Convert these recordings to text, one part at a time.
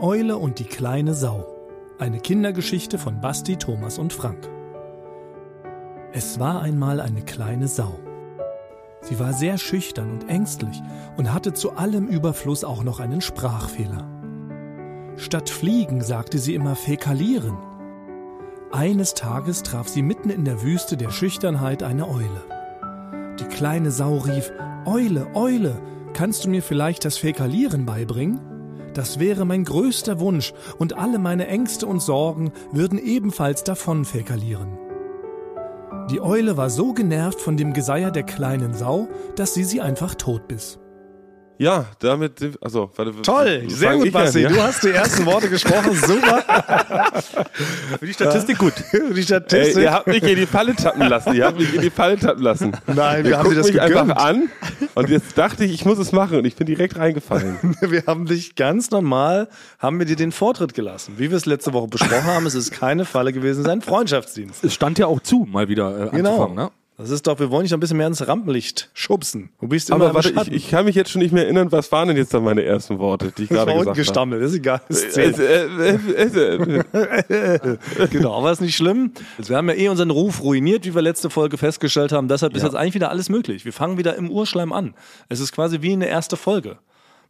Eule und die kleine Sau. Eine Kindergeschichte von Basti, Thomas und Frank. Es war einmal eine kleine Sau. Sie war sehr schüchtern und ängstlich und hatte zu allem Überfluss auch noch einen Sprachfehler. Statt fliegen sagte sie immer fäkalieren. Eines Tages traf sie mitten in der Wüste der Schüchternheit eine Eule. Die kleine Sau rief Eule, Eule, kannst du mir vielleicht das Fäkalieren beibringen? Das wäre mein größter Wunsch, und alle meine Ängste und Sorgen würden ebenfalls davon fäkalieren. Die Eule war so genervt von dem Geseier der kleinen Sau, dass sie sie einfach totbiss. Ja, damit, also, warte, Toll, sehr gut, Basti. ja? Du hast die ersten Worte gesprochen, super. Für die Statistik gut. Die Ey, Statistik. ihr habt mich in die Falle tappen lassen. Ihr habt mich in die Falle tappen lassen. Nein, Ihr wir haben dir das mich einfach an und jetzt dachte ich, ich muss es machen und ich bin direkt reingefallen. Wir haben dich ganz normal, haben wir dir den Vortritt gelassen. Wie wir es letzte Woche besprochen haben, es ist keine Falle gewesen, es ist ein Freundschaftsdienst. Es stand ja auch zu, mal wieder äh, Genau. anzufangen. Ne? Das ist doch, wir wollen dich noch ein bisschen mehr ins Rampenlicht schubsen. Du bist immer Aber warte, ich, ich kann mich jetzt schon nicht mehr erinnern, was waren denn jetzt dann meine ersten Worte, die ich gerade gesagt habe. gestammelt, ist egal. Ist Äh, zehn. äh, genau, aber ist nicht schlimm. Also wir haben ja eh unseren Ruf ruiniert, wie wir letzte Folge festgestellt haben. Deshalb ist jetzt eigentlich wieder alles möglich. Wir fangen wieder im Urschleim an. Es ist quasi wie eine erste Folge.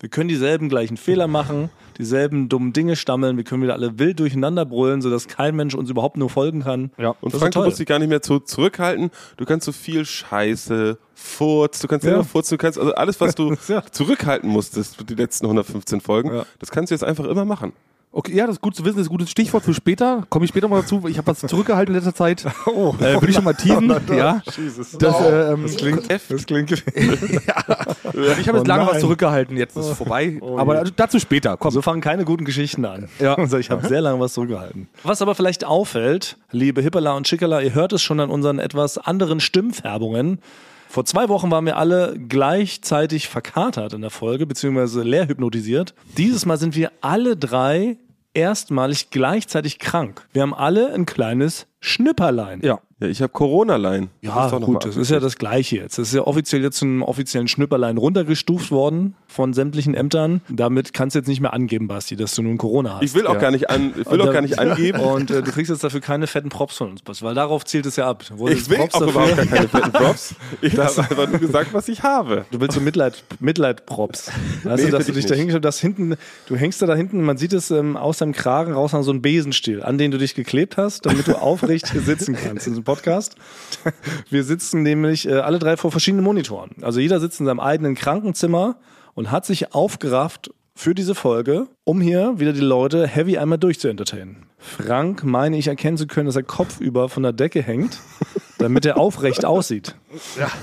Wir können dieselben gleichen Fehler machen, dieselben dummen Dinge stammeln, wir können wieder alle wild durcheinander brüllen, sodass kein Mensch uns überhaupt nur folgen kann. Ja. Und Das Frank, du musst dich gar nicht mehr zu, zurückhalten. Du kannst so viel Scheiße, Furz, du kannst Ja. immer furzen, du kannst also alles, was du Ja. zurückhalten musstest, die letzten 115 Folgen, Ja. das kannst du jetzt einfach immer machen. Okay, ja, das ist gut zu wissen, das ist ein gutes Stichwort für später. Komme ich später mal dazu. Ich habe was zurückgehalten in letzter Zeit. Oh. Äh, würde ich schon mal teasen. ja. Jesus. Das, äh, ähm, das klingt, das klingt ich habe jetzt Oh lange was nein. zurückgehalten, jetzt ist es vorbei. Oh Aber je. dazu später. Komm. So fangen keine guten Geschichten an. Ja. Also ich habe sehr lange was zurückgehalten. Was aber vielleicht auffällt, liebe Hippala und Schickala, ihr hört es schon an unseren etwas anderen Stimmfärbungen. Vor zwei Wochen waren wir alle gleichzeitig verkatert in der Folge, beziehungsweise leer hypnotisiert. Dieses Mal sind wir alle drei erstmalig gleichzeitig krank. Wir haben alle ein kleines Schnipperlein. ja. Ja, ich habe Corona-Line. Ja, noch gut, das ist ja das Gleiche jetzt. Das ist ja offiziell jetzt zum offiziellen Schnipperlein runtergestuft worden von sämtlichen Ämtern. Damit kannst du jetzt nicht mehr angeben, Basti, dass du nun Corona hast. Ich will auch Ja. gar nicht an, ich will auch da- gar nicht angeben. Und äh, du kriegst jetzt dafür keine fetten Props von uns, Basti, weil darauf zielt es ja ab. Wolltest Ich will Props auch dafür. überhaupt gar keine fetten Props. Ich habe einfach nur gesagt, was ich habe. Du willst so Mitleid, Mitleid-Props. Weißt Nee, dass du dich ich da hingestellt das hinten, du hängst da, da hinten, man sieht es ähm, aus deinem Kragen raus an so einen Besenstiel, an den du dich geklebt hast, damit du aufrecht sitzen kannst Podcast. Wir sitzen nämlich äh, alle drei vor verschiedenen Monitoren. Also jeder sitzt in seinem eigenen Krankenzimmer und hat sich aufgerafft für diese Folge, um hier wieder die Leute heavy einmal durchzuentertainen. Frank meine ich erkennen zu können, dass er kopfüber von der Decke hängt, damit er aufrecht aussieht.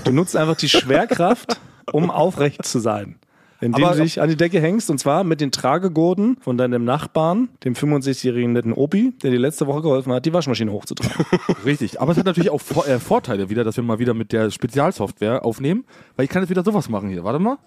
Du nutzt einfach die Schwerkraft, um aufrecht zu sein. Indem Aber- du dich an die Decke hängst und zwar mit den Tragegurten von deinem Nachbarn, dem 65-jährigen netten Opi, der dir letzte Woche geholfen hat, die Waschmaschine hochzutragen. Richtig. Aber es hat natürlich auch Vor äh, Vorteile wieder, dass wir mal wieder mit der Spezialsoftware aufnehmen. Weil ich kann jetzt wieder sowas machen hier. Warte mal.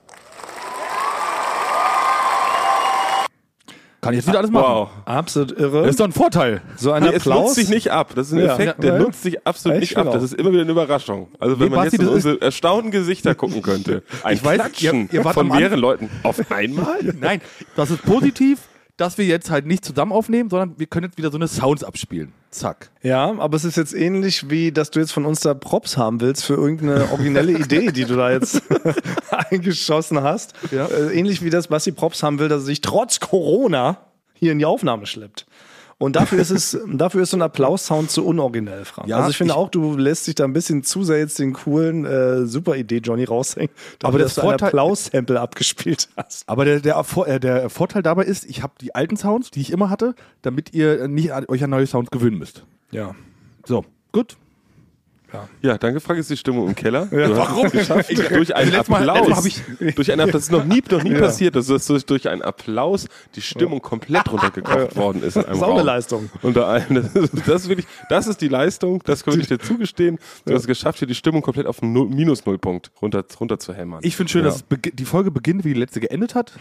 Kann ich jetzt wieder alles machen. Wow. Absolut irre. Das ist doch ein Vorteil. so ein Nee, es Applaus. nutzt sich nicht ab. Das ist ein Ja. Effekt, Ja. der nutzt sich absolut Ich nicht ab. finde Das ist immer wieder eine Überraschung. Also wenn Nee, man Basti, jetzt in unsere erstaunten Gesichter gucken könnte. Ein Ich weiß, Klatschen ihr- ihr wart von mehreren Leuten auf einmal. Nein, das ist positiv, dass wir jetzt halt nicht zusammen aufnehmen, sondern wir können jetzt wieder so eine Sounds abspielen. Zack. Ja, aber es ist jetzt ähnlich wie, dass du jetzt von uns da Props haben willst für irgendeine originelle Idee, die du da jetzt eingeschossen hast. Ja. Äh, ähnlich wie das Basti Props haben will, dass er sich trotz Corona hier in die Aufnahme schleppt. Und dafür ist es, dafür ist so ein Applaus-Sound zu unoriginell, Frank. Ja, also ich finde ich- auch, du lässt dich da ein bisschen zu sehr jetzt den coolen äh, super Idee Johnny raushängen, dafür, Aber dass das du ein Vorteil- Applaus-Sample abgespielt hast. Aber der, der, Erfo- äh, der Vorteil dabei ist, ich habe die alten Sounds, die ich immer hatte, damit ihr nicht euch an neue Sounds gewöhnen müsst. Ja. So, gut. Ja, danke, Frank, ist die Stimmung im Keller. Ja, warum? es geschafft, durch einen letztes Mal- Applaus. Mal hab durch einen, das ist noch nie, noch nie passiert, dass es durch, durch einen Applaus die Stimmung komplett runtergekocht worden ist in einem Das ist auch eine. Leistung. Unter allem, das ist, das ist wirklich, das ist die Leistung, das würde ich dir zugestehen. Du hast es geschafft, hier die Stimmung komplett auf einen Null- Minus-Nullpunkt runter, runter zu hämmern. Ich finde schön, Ja. dass es die Folge beginnt, wie die letzte geendet hat.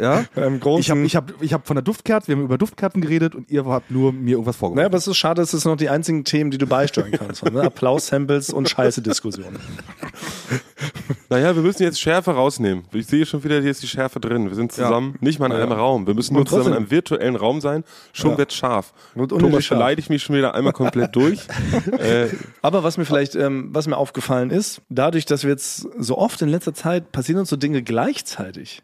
Ja. Ich habe ich hab, ich hab von der Duftkerze, wir haben über Duftkerzen geredet und ihr habt nur mir irgendwas Naja, vorgeworfen. aber es ist schade, dass das noch die einzigen Themen, die du beisteuern kannst. Ne? Applaus Samples und Scheiße-Diskussionen. Naja, wir müssen jetzt Schärfe rausnehmen. Ich sehe schon wieder, hier ist die Schärfe drin. Wir sind zusammen, nicht mal in einem Raum. Wir müssen nur Und zusammen in einem virtuellen Raum sein. Schon Ja. wird's scharf. Unnötig Thomas scharf. beleidigt mich schon wieder einmal komplett durch. äh, Aber was mir vielleicht, ähm, was mir aufgefallen ist, dadurch, dass wir jetzt so oft in letzter Zeit passieren uns so Dinge gleichzeitig,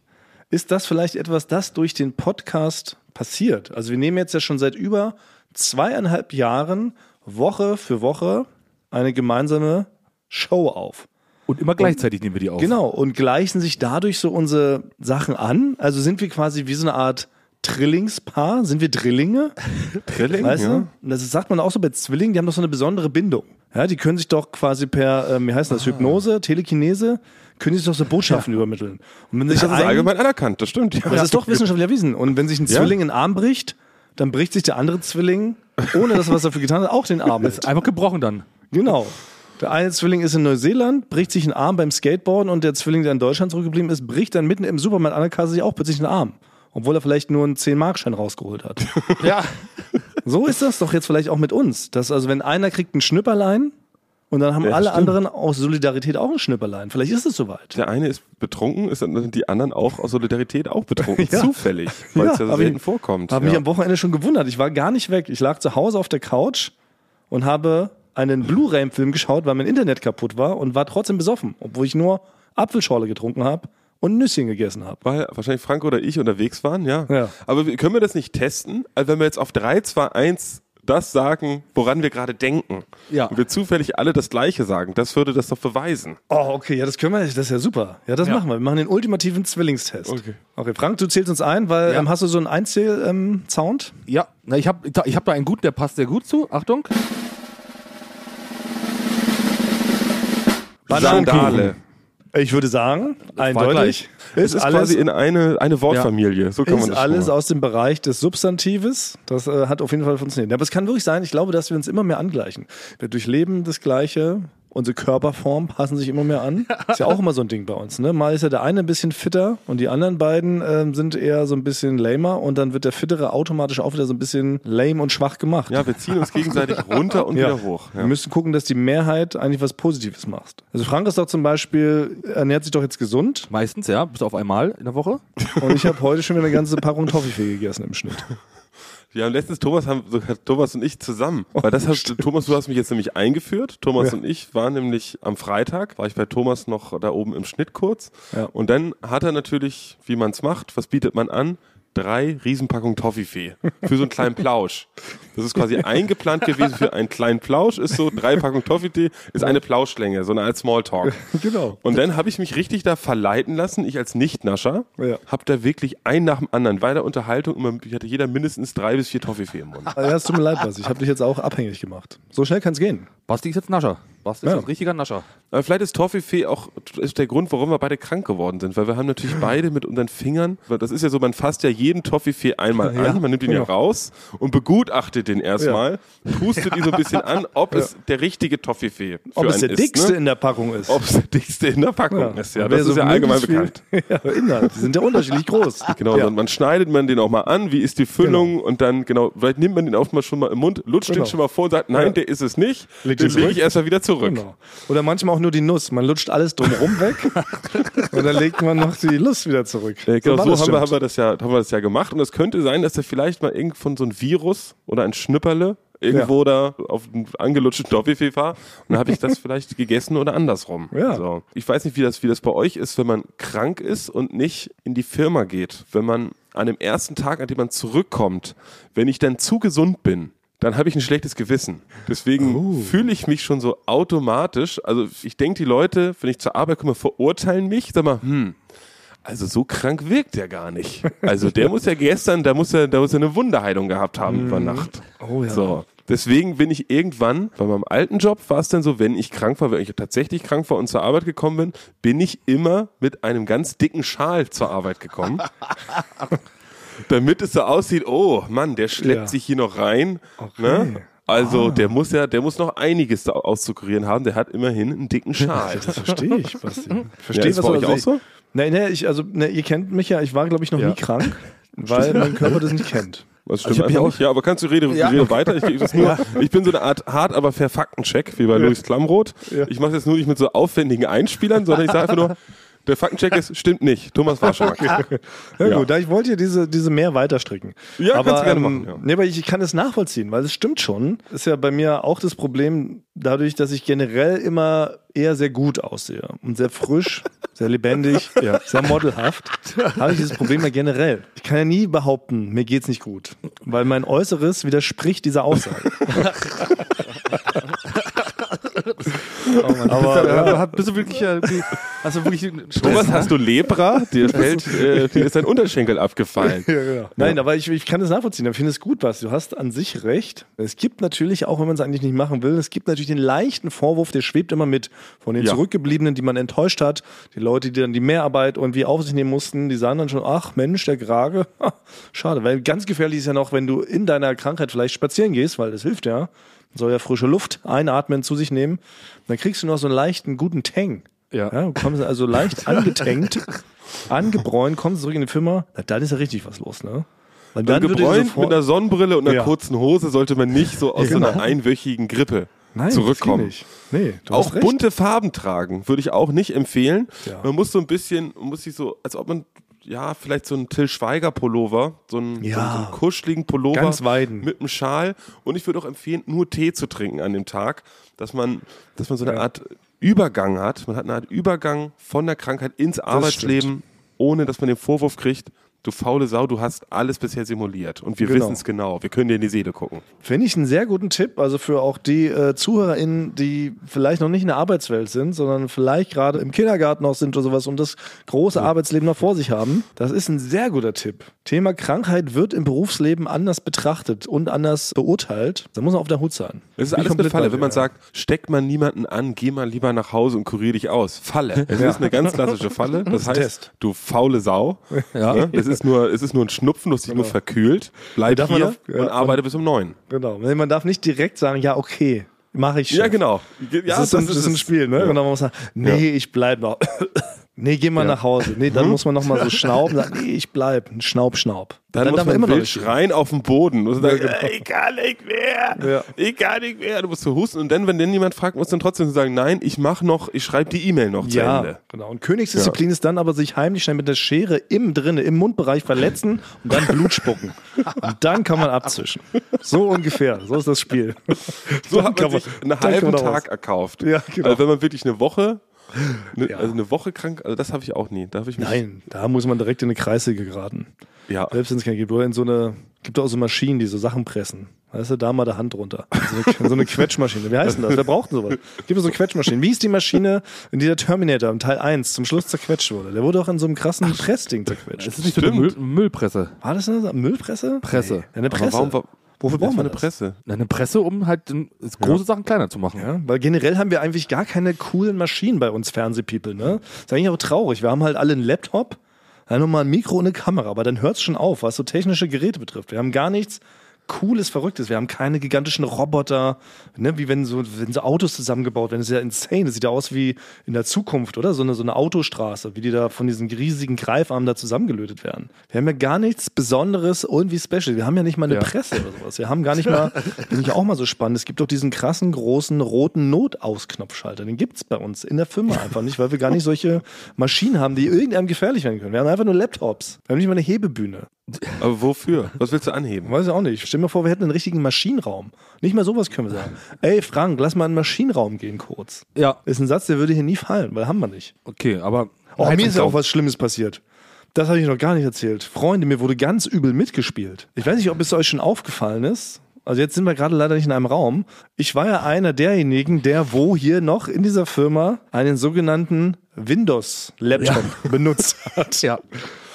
ist das vielleicht etwas, das durch den Podcast passiert. Also wir nehmen jetzt ja schon seit über zweieinhalb Jahren Woche für Woche eine gemeinsame Show auf. Und immer gleichzeitig nehmen wir die auf. Genau, und gleichen sich dadurch so unsere Sachen an. Also sind wir quasi wie so eine Art Trillingspaar? Sind wir Drillinge? Trilling, Weißt ja. du? Und Das sagt man auch so bei Zwillingen, die haben doch so eine besondere Bindung. Ja, die können sich doch quasi per, ähm, wie heißt das, Hypnose, Telekinese, können sich doch so Botschaften übermitteln. Und wenn sich Das ist ein, allgemein anerkannt, das stimmt. Ja. das ist doch wissenschaftlich erwiesen. Und wenn sich ein Ja. Zwilling einen Arm bricht, dann bricht sich der andere Zwilling, ohne dass er was dafür getan hat, auch den Arm mit. Einfach gebrochen dann. Genau. Der eine Zwilling ist in Neuseeland, bricht sich einen Arm beim Skateboarden und der Zwilling, der in Deutschland zurückgeblieben ist, bricht dann mitten im Supermarkt an der Kasse sich auch plötzlich einen Arm. Obwohl er vielleicht nur einen 10-Mark-Schein rausgeholt hat. Ja. So ist das doch jetzt vielleicht auch mit uns. Dass also, wenn einer kriegt ein Schnipperlein und dann haben Ja, alle stimmt. anderen aus Solidarität auch ein Schnipperlein. Vielleicht ist es soweit. Der eine ist betrunken, ist dann sind die anderen auch aus Solidarität auch betrunken. Ja. Zufällig, weil es Ja, ja, hab selten ich- vorkommt. Habe ja. mich am Wochenende schon gewundert. Ich war gar nicht weg. Ich lag zu Hause auf der Couch und habe einen Blu-ray-Film geschaut, weil mein Internet kaputt war und war trotzdem besoffen, obwohl ich nur Apfelschorle getrunken habe und Nüsschen gegessen habe. weil wahrscheinlich Frank oder ich unterwegs waren, ja. Ja. Aber können wir das nicht testen? Also wenn wir jetzt auf 3, 2, 1 das sagen, woran wir gerade denken. Ja. Und wir zufällig alle das Gleiche sagen, das würde das doch beweisen. Oh, okay, ja, das können wir, das ist ja super. Ja, das Ja. machen wir. Wir machen den ultimativen Zwillingstest. Okay. Okay, Frank, du zählst uns ein, weil Ja. ähm, hast du so einen Einzähl-Sound? Ja, na, ich habe ich hab da einen guten, der passt sehr gut zu. Achtung. Sandale. Ich würde sagen, eindeutig. Es ist quasi in eine, eine Wortfamilie. So kann man ist das alles mal. aus dem Bereich des Substantives. Das äh, hat auf jeden Fall funktioniert. Aber es kann wirklich sein, ich glaube, dass wir uns immer mehr angleichen. Wir durchleben das Gleiche. Unsere Körperform passen sich immer mehr an. Ist ja auch immer so ein Ding bei uns. Ne? Mal ist ja der eine ein bisschen fitter und die anderen beiden ähm, sind eher so ein bisschen lamer und dann wird der Fittere automatisch auch wieder so ein bisschen lame und schwach gemacht. Ja, wir ziehen uns gegenseitig runter und Ja. wieder hoch. Wir Ja. müssen gucken, dass die Mehrheit eigentlich was Positives macht. Also Frank ist doch zum Beispiel, ernährt sich doch jetzt gesund Meistens, ja, bis auf einmal in der Woche. und ich habe heute schon wieder eine ganze Packung Toffifee gegessen im Schnitt. Ja, und letztens Thomas haben Thomas und ich zusammen. Weil das hast Thomas, du hast mich jetzt nämlich eingeführt. Thomas Ja. und ich waren nämlich am Freitag, war ich bei Thomas noch da oben im Schnitt kurz. Ja. Und dann hat er natürlich, wie man es macht, was bietet man an? Drei Riesenpackungen Toffifee für so einen kleinen Plausch. Das ist quasi eingeplant gewesen für einen kleinen Plausch, ist so drei Packungen Toffifee, ist eine Plauschlänge, so eine Art Smalltalk. Genau. Und dann habe ich mich richtig da verleiten lassen, ich als Nicht-Nascher, Ja. habe da wirklich ein nach dem anderen bei der Unterhaltung immer, ich hatte jeder mindestens drei bis vier Toffifee im Mund. Ja, es tut mir leid, was. Ich habe dich jetzt auch abhängig gemacht. So schnell kann es gehen. Basti ist jetzt Nascher. Basti ist Ja. ein richtiger Nascher. Aber vielleicht ist Toffifee auch ist der Grund, warum wir beide krank geworden sind, weil wir haben natürlich beide mit unseren Fingern, das ist ja so, man fasst ja jeden Toffifee einmal Ja, an, man nimmt ihn ja genau. raus und begutachtet den erstmal, pustet ihn so ein bisschen an, ob es der richtige Toffifee für Ob es der ist, dickste ne? in der Packung ist. ob es der dickste in der Packung ist, ja, das so ist ja allgemein bekannt. Ja, Inhalt. Die sind ja unterschiedlich groß. Genau, ja. man schneidet man den auch mal an, wie ist die Füllung und dann, genau, vielleicht nimmt man den auch mal schon mal im Mund, lutscht Genau. den schon mal vor und sagt, nein, Ja. der ist es nicht, Legt den ihn lege zurück. ich erstmal wieder zurück. Genau. Oder manchmal auch nur die Nuss. Man lutscht alles drumherum weg und dann legt man noch die Lust wieder zurück. Äh, genau, so, haben, wir, haben, wir das ja, haben wir das ja gemacht. Und es könnte sein, dass da vielleicht mal irgend von so ein Virus oder ein Schnipperle irgendwo da auf einen angelutschten Toffifee war. Und dann habe ich das vielleicht gegessen oder andersrum. Ja. So. Ich weiß nicht, wie das, wie das bei euch ist, wenn man krank ist und nicht in die Firma geht. Wenn man an dem ersten Tag, an dem man zurückkommt, wenn ich dann zu gesund bin, dann habe ich ein schlechtes Gewissen. Deswegen Oh. fühle ich mich schon so automatisch. Also ich denke, die Leute, wenn ich zur Arbeit komme, verurteilen mich. Sag mal, hm, also so krank wirkt er gar nicht. Also der muss ja gestern, da muss er, da muss er eine Wunderheilung gehabt haben über Nacht. Oh ja. So. Deswegen bin ich irgendwann, bei meinem alten Job war es dann so, wenn ich krank war, wenn ich tatsächlich krank war und zur Arbeit gekommen bin, bin ich immer mit einem ganz dicken Schal zur Arbeit gekommen. damit es so aussieht, oh Mann, der schleppt Ja. sich hier noch rein. Ne? Also der muss ja, der muss noch einiges auszukurieren haben. Der hat immerhin einen dicken Schal. Das verstehe ich, Basti. Ich Ja, verstehe, ist was bei du euch also auch so? Nee, nee, ich, also, nee, ihr kennt mich ja, ich war, glaube ich, noch Ja. nie krank, weil mein Körper das nicht kennt. Das stimmt ich hab mich einfach nicht. Ja, aber kannst du rede, Ja, rede okay. weiter? Ich, das nur, ich bin so eine Art hart, aber fair Faktencheck, wie bei Louis Klamroth. Ich mache das nur nicht mit so aufwendigen Einspielern, sondern ich sage einfach nur, der Faktencheck ist, stimmt nicht. Thomas Warschak. Ja, Ja. gut, ich wollte ja diese, diese mehr weiterstricken. Ja, aber, kannst du gerne ähm, machen, ja. Nee, aber ich, ich kann es nachvollziehen, weil es stimmt schon. Ist ja bei mir auch das Problem, dadurch, dass ich generell immer eher sehr gut aussehe und sehr frisch, sehr lebendig, sehr modelhaft, habe ich dieses Problem ja generell. Ich kann ja nie behaupten, mir geht's nicht gut, weil mein Äußeres widerspricht dieser Aussage. Aber ja. ja. bist du wirklich, äh, hast du wirklich Thomas, ne? hast du Lepra? Dir fällt, äh, dir ist dein Unterschenkel abgefallen. Nein, aber ich, ich kann es nachvollziehen. Ich finde es gut, was du hast an sich recht. Es gibt natürlich, auch wenn man es eigentlich nicht machen will, es gibt natürlich den leichten Vorwurf, der schwebt immer mit von den Ja. Zurückgebliebenen, die man enttäuscht hat. Die Leute, die dann die Mehrarbeit irgendwie auf sich nehmen mussten, die sagen dann schon, ach Mensch, der Grage, ha, schade. Weil ganz gefährlich ist ja noch, wenn du in deiner Krankheit vielleicht spazieren gehst, weil das hilft ja. Soll ja frische Luft einatmen, zu sich nehmen. Dann kriegst du noch so einen leichten, guten Tang. Ja. Ja, du kommst also leicht angetankt, angebräunt, kommst zurück in die Firma, na, dann ist ja richtig was los, ne? Weil Dann gebräunt mit einer Sonnenbrille und einer Ja. kurzen Hose sollte man nicht so aus Ja, so einer genau. einwöchigen Grippe Nein, zurückkommen. das. Nee, Auch bunte Farben tragen würde ich auch nicht empfehlen. Ja. Man muss so ein bisschen, man muss sich so, als ob man, ja, vielleicht so einen Till Schweiger Pullover, so einen, Ja. so einen, so einen kuscheligen Pullover Ganz weiden. mit einem Schal. Und ich würde auch empfehlen, nur Tee zu trinken an dem Tag, dass man, dass man so eine Ja. Art Übergang hat. Man hat eine Art Übergang von der Krankheit ins Arbeitsleben, ohne dass man den Vorwurf kriegt, du faule Sau, du hast alles bisher simuliert. Und wir Genau. wissen es genau. Wir können dir in die Seele gucken. Finde ich einen sehr guten Tipp, also für auch die äh, ZuhörerInnen, die vielleicht noch nicht in der Arbeitswelt sind, sondern vielleicht gerade im Kindergarten noch sind oder sowas und das große Arbeitsleben noch vor sich haben. Das ist ein sehr guter Tipp. Thema Krankheit wird im Berufsleben anders betrachtet und anders beurteilt. Da muss man auf der Hut sein. Es ist ich alles eine Falle. Wenn man sagt, steckt man niemanden an, geh mal lieber nach Hause und kurier dich aus. Falle. Es ist eine ganz klassische Falle. Das heißt, Test. du faule Sau. Ja. Es ist nur, es ist nur ein Schnupfen, du hast dich nur verkühlt. Bleib Darf hier auf- ja, und arbeite bis um neun. Genau. Man darf nicht direkt sagen, ja, okay, mache ich schon. Ja, genau. Ja, das, ist, ein, das ist ein Spiel, ne? Und dann muss man sagen, nee, ich bleib noch. Nee, geh mal nach Hause. Nee, dann muss man noch mal so schnauben, sagen, nee, ich bleib. Schnaub, schnaub. Dann, muss darf man immer noch wild nicht schreien auf dem Boden. Und sagen, ich kann nicht mehr. Ja. Ich kann nicht mehr. Du musst so husten. Und dann, wenn dann jemand fragt, musst du dann trotzdem sagen, nein, ich mach noch, ich schreibe die E-Mail noch zu Ja, Ende. genau. Und Königsdisziplin ist dann aber sich heimlich schnell mit der Schere im drinne, im Mundbereich verletzen und dann Blut spucken. Und dann kann man abzischen. So ungefähr. So ist das Spiel. So Dann hat kann man sich man- einen dann halben man Tag erkauft. Ja, genau. Also wenn man wirklich eine Woche, eine, Ja. also eine Woche krank, also das habe ich auch nie. Da ich mich, Nein, da muss man direkt in eine Kreissäge geraten. ja, Selbst wenn es keine gibt. Oder in so eine, gibt auch so Maschinen, die so Sachen pressen. Weißt du, da mal der Hand drunter. So eine, so eine Quetschmaschine. Wie heißt denn das? Wer braucht denn sowas? Gibt es so Quetschmaschinen? Wie ist die Maschine, in die der Terminator im Teil 1 zum Schluss zerquetscht wurde? Der wurde auch in so einem krassen Pressding zerquetscht. Das ist nicht so eine Müll, Müllpresse. War das eine Müllpresse? Presse. Nee, eine aber Presse. warum, wa- Wofür braucht man eine das? Presse? Eine Presse, um halt den- große Sachen kleiner zu machen. Ja, weil generell haben wir eigentlich gar keine coolen Maschinen bei uns Fernsehpeople, ne? Ist eigentlich auch traurig. Wir haben halt alle einen Laptop, dann nochmal ein Mikro und eine Kamera, aber dann hört's schon auf, was so technische Geräte betrifft. Wir haben gar nichts Cooles, Verrücktes. Wir haben keine gigantischen Roboter, ne, wie wenn so, wenn so Autos zusammengebaut werden. Das ist ja insane. Das sieht ja aus wie in der Zukunft, oder? So eine, so eine Autostraße, wie die da von diesen riesigen Greifarmen da zusammengelötet werden. Wir haben ja gar nichts Besonderes, irgendwie special. Wir haben ja nicht mal eine Ja. Presse oder sowas. Wir haben gar nicht mal, finde ich auch mal so spannend. Es gibt doch diesen krassen, großen, roten Notausknopfschalter. Den gibt's bei uns in der Firma einfach nicht, weil wir gar nicht solche Maschinen haben, die irgendeinem gefährlich werden können. Wir haben einfach nur Laptops. Wir haben nicht mal eine Hebebühne. Aber wofür? Was willst du anheben? Weiß ich auch nicht. Stell mir vor, wir hätten einen richtigen Maschinenraum. Nicht mal sowas können wir sagen. Ey, Frank, lass mal in den Maschinenraum gehen kurz. Ja, Ist ein Satz, der würde hier nie fallen, weil haben wir nicht. okay, aber. Oh, mir ist ja auch was Schlimmes passiert. Das habe ich noch gar nicht erzählt. Freunde, mir wurde ganz übel mitgespielt. Ich weiß nicht, ob es euch schon aufgefallen ist. Also jetzt sind wir gerade leider nicht in einem Raum. Ich war ja einer derjenigen, der wo hier noch in dieser Firma einen sogenannten Windows-Laptop benutzt hat. Ja.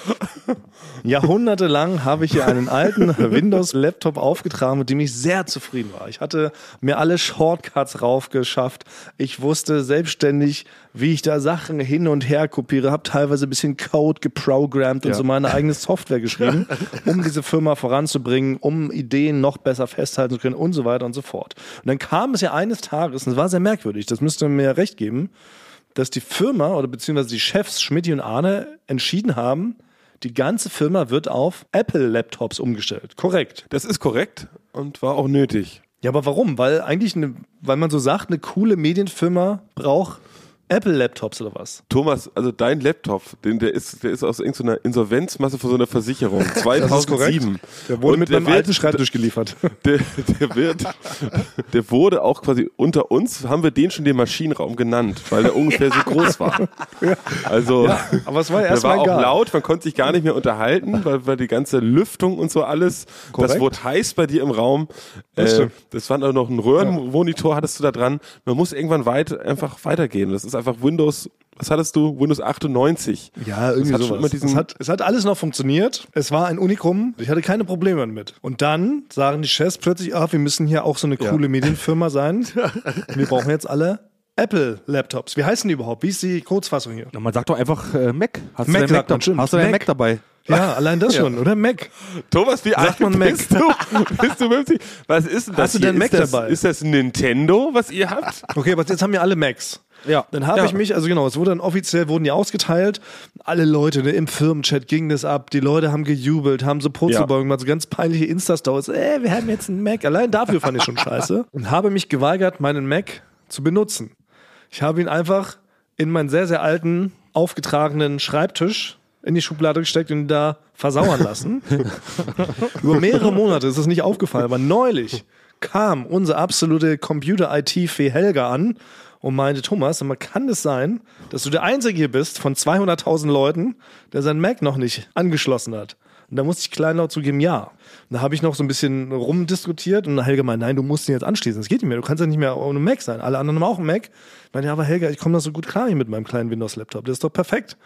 Jahrhundertelang habe ich hier einen alten Windows-Laptop aufgetragen, mit dem ich sehr zufrieden war. Ich hatte mir alle Shortcuts raufgeschafft. Ich wusste selbstständig, wie ich da Sachen hin und her kopiere, habe teilweise ein bisschen Code geprogrammt und Ja. so meine eigene Software geschrieben, um diese Firma voranzubringen, um Ideen noch besser festhalten zu können und so weiter und so fort. Und dann kam es ja eines Tages, und es war sehr merkwürdig, das müsst ihr mir recht geben, dass die Firma oder beziehungsweise die Chefs Schmidt und Arne entschieden haben, Die ganze Firma wird auf Apple-Laptops umgestellt. Korrekt. Das ist korrekt und war auch nötig. Ja, aber warum? Weil eigentlich, eine, weil man so sagt, eine coole Medienfirma braucht Apple-Laptops oder was? Thomas, also dein Laptop, den, der ist, der ist aus irgendeiner Insolvenzmasse von so einer Versicherung. Das ist korrekt. 2007. Der wurde Und mit der einem wird- alten Schreibtisch geliefert. Der, der wird, der wurde auch quasi unter uns, haben wir den schon den Maschinenraum genannt, weil der ungefähr so groß war. Also, aber es war ja der war erstmal auch egal. laut, man konnte sich gar nicht mehr unterhalten, weil, weil die ganze Lüftung und so alles, Korrekt. das wurde heiß bei dir im Raum. Das äh, das war auch noch ein Röhrenmonitor hattest du da dran. Man muss irgendwann weit, einfach weitergehen. Das ist einfach Windows, was hattest du? Windows 98. Ja, irgendwie Das hat schon sowas. immer diesen- es, hat, es hat alles noch funktioniert. Es war ein Unikum. Ich hatte keine Probleme damit. Und dann sagen die Chefs plötzlich, ach, wir müssen hier auch so eine coole Medienfirma sein. wir brauchen jetzt alle Apple-Laptops. Wie heißen die überhaupt? Wie ist die Kurzfassung hier? Na, man sagt doch einfach äh, Mac. Hast Mac du man, da-. Hast du dein Mac. Mac dabei? Ja, allein das schon, oder? Mac. Thomas, wie alt man Mac? bist du? bist du 50? Was ist denn das Hast du denn Mac ist das, dabei? Ist das Nintendo, was ihr habt? Okay, aber jetzt haben wir alle Macs. Ja. Dann habe Ja. ich mich, also genau, es wurde dann offiziell, wurden die ausgeteilt. Alle Leute ne, im Firmenchat ging das ab. Die Leute haben gejubelt, haben so Purzelbeugen gemacht, so ganz peinliche Insta-Stories. Ey, wir haben jetzt einen Mac. Allein dafür fand ich schon scheiße. Und habe mich geweigert, meinen Mac zu benutzen. Ich habe ihn einfach in meinen sehr, sehr alten, aufgetragenen Schreibtisch in die Schublade gesteckt und ihn da versauern lassen. Über mehrere Monate ist es nicht aufgefallen, aber neulich kam unsere absolute Computer-IT-Fee Helga an und meinte, Thomas, mal, kann es sein, dass du der Einzige hier bist von 200.000 Leuten, der sein Mac noch nicht angeschlossen hat? Und da musste ich kleinlaut zugeben, ja. Und da habe ich noch so ein bisschen rumdiskutiert und Helga meinte, nein, du musst ihn jetzt anschließen. Das geht nicht mehr. Du kannst ja nicht mehr ohne Mac sein. Alle anderen haben auch einen Mac. Ich meine, ja, aber Helga, ich komme da so gut klar hier mit meinem kleinen Windows-Laptop. Das ist doch perfekt.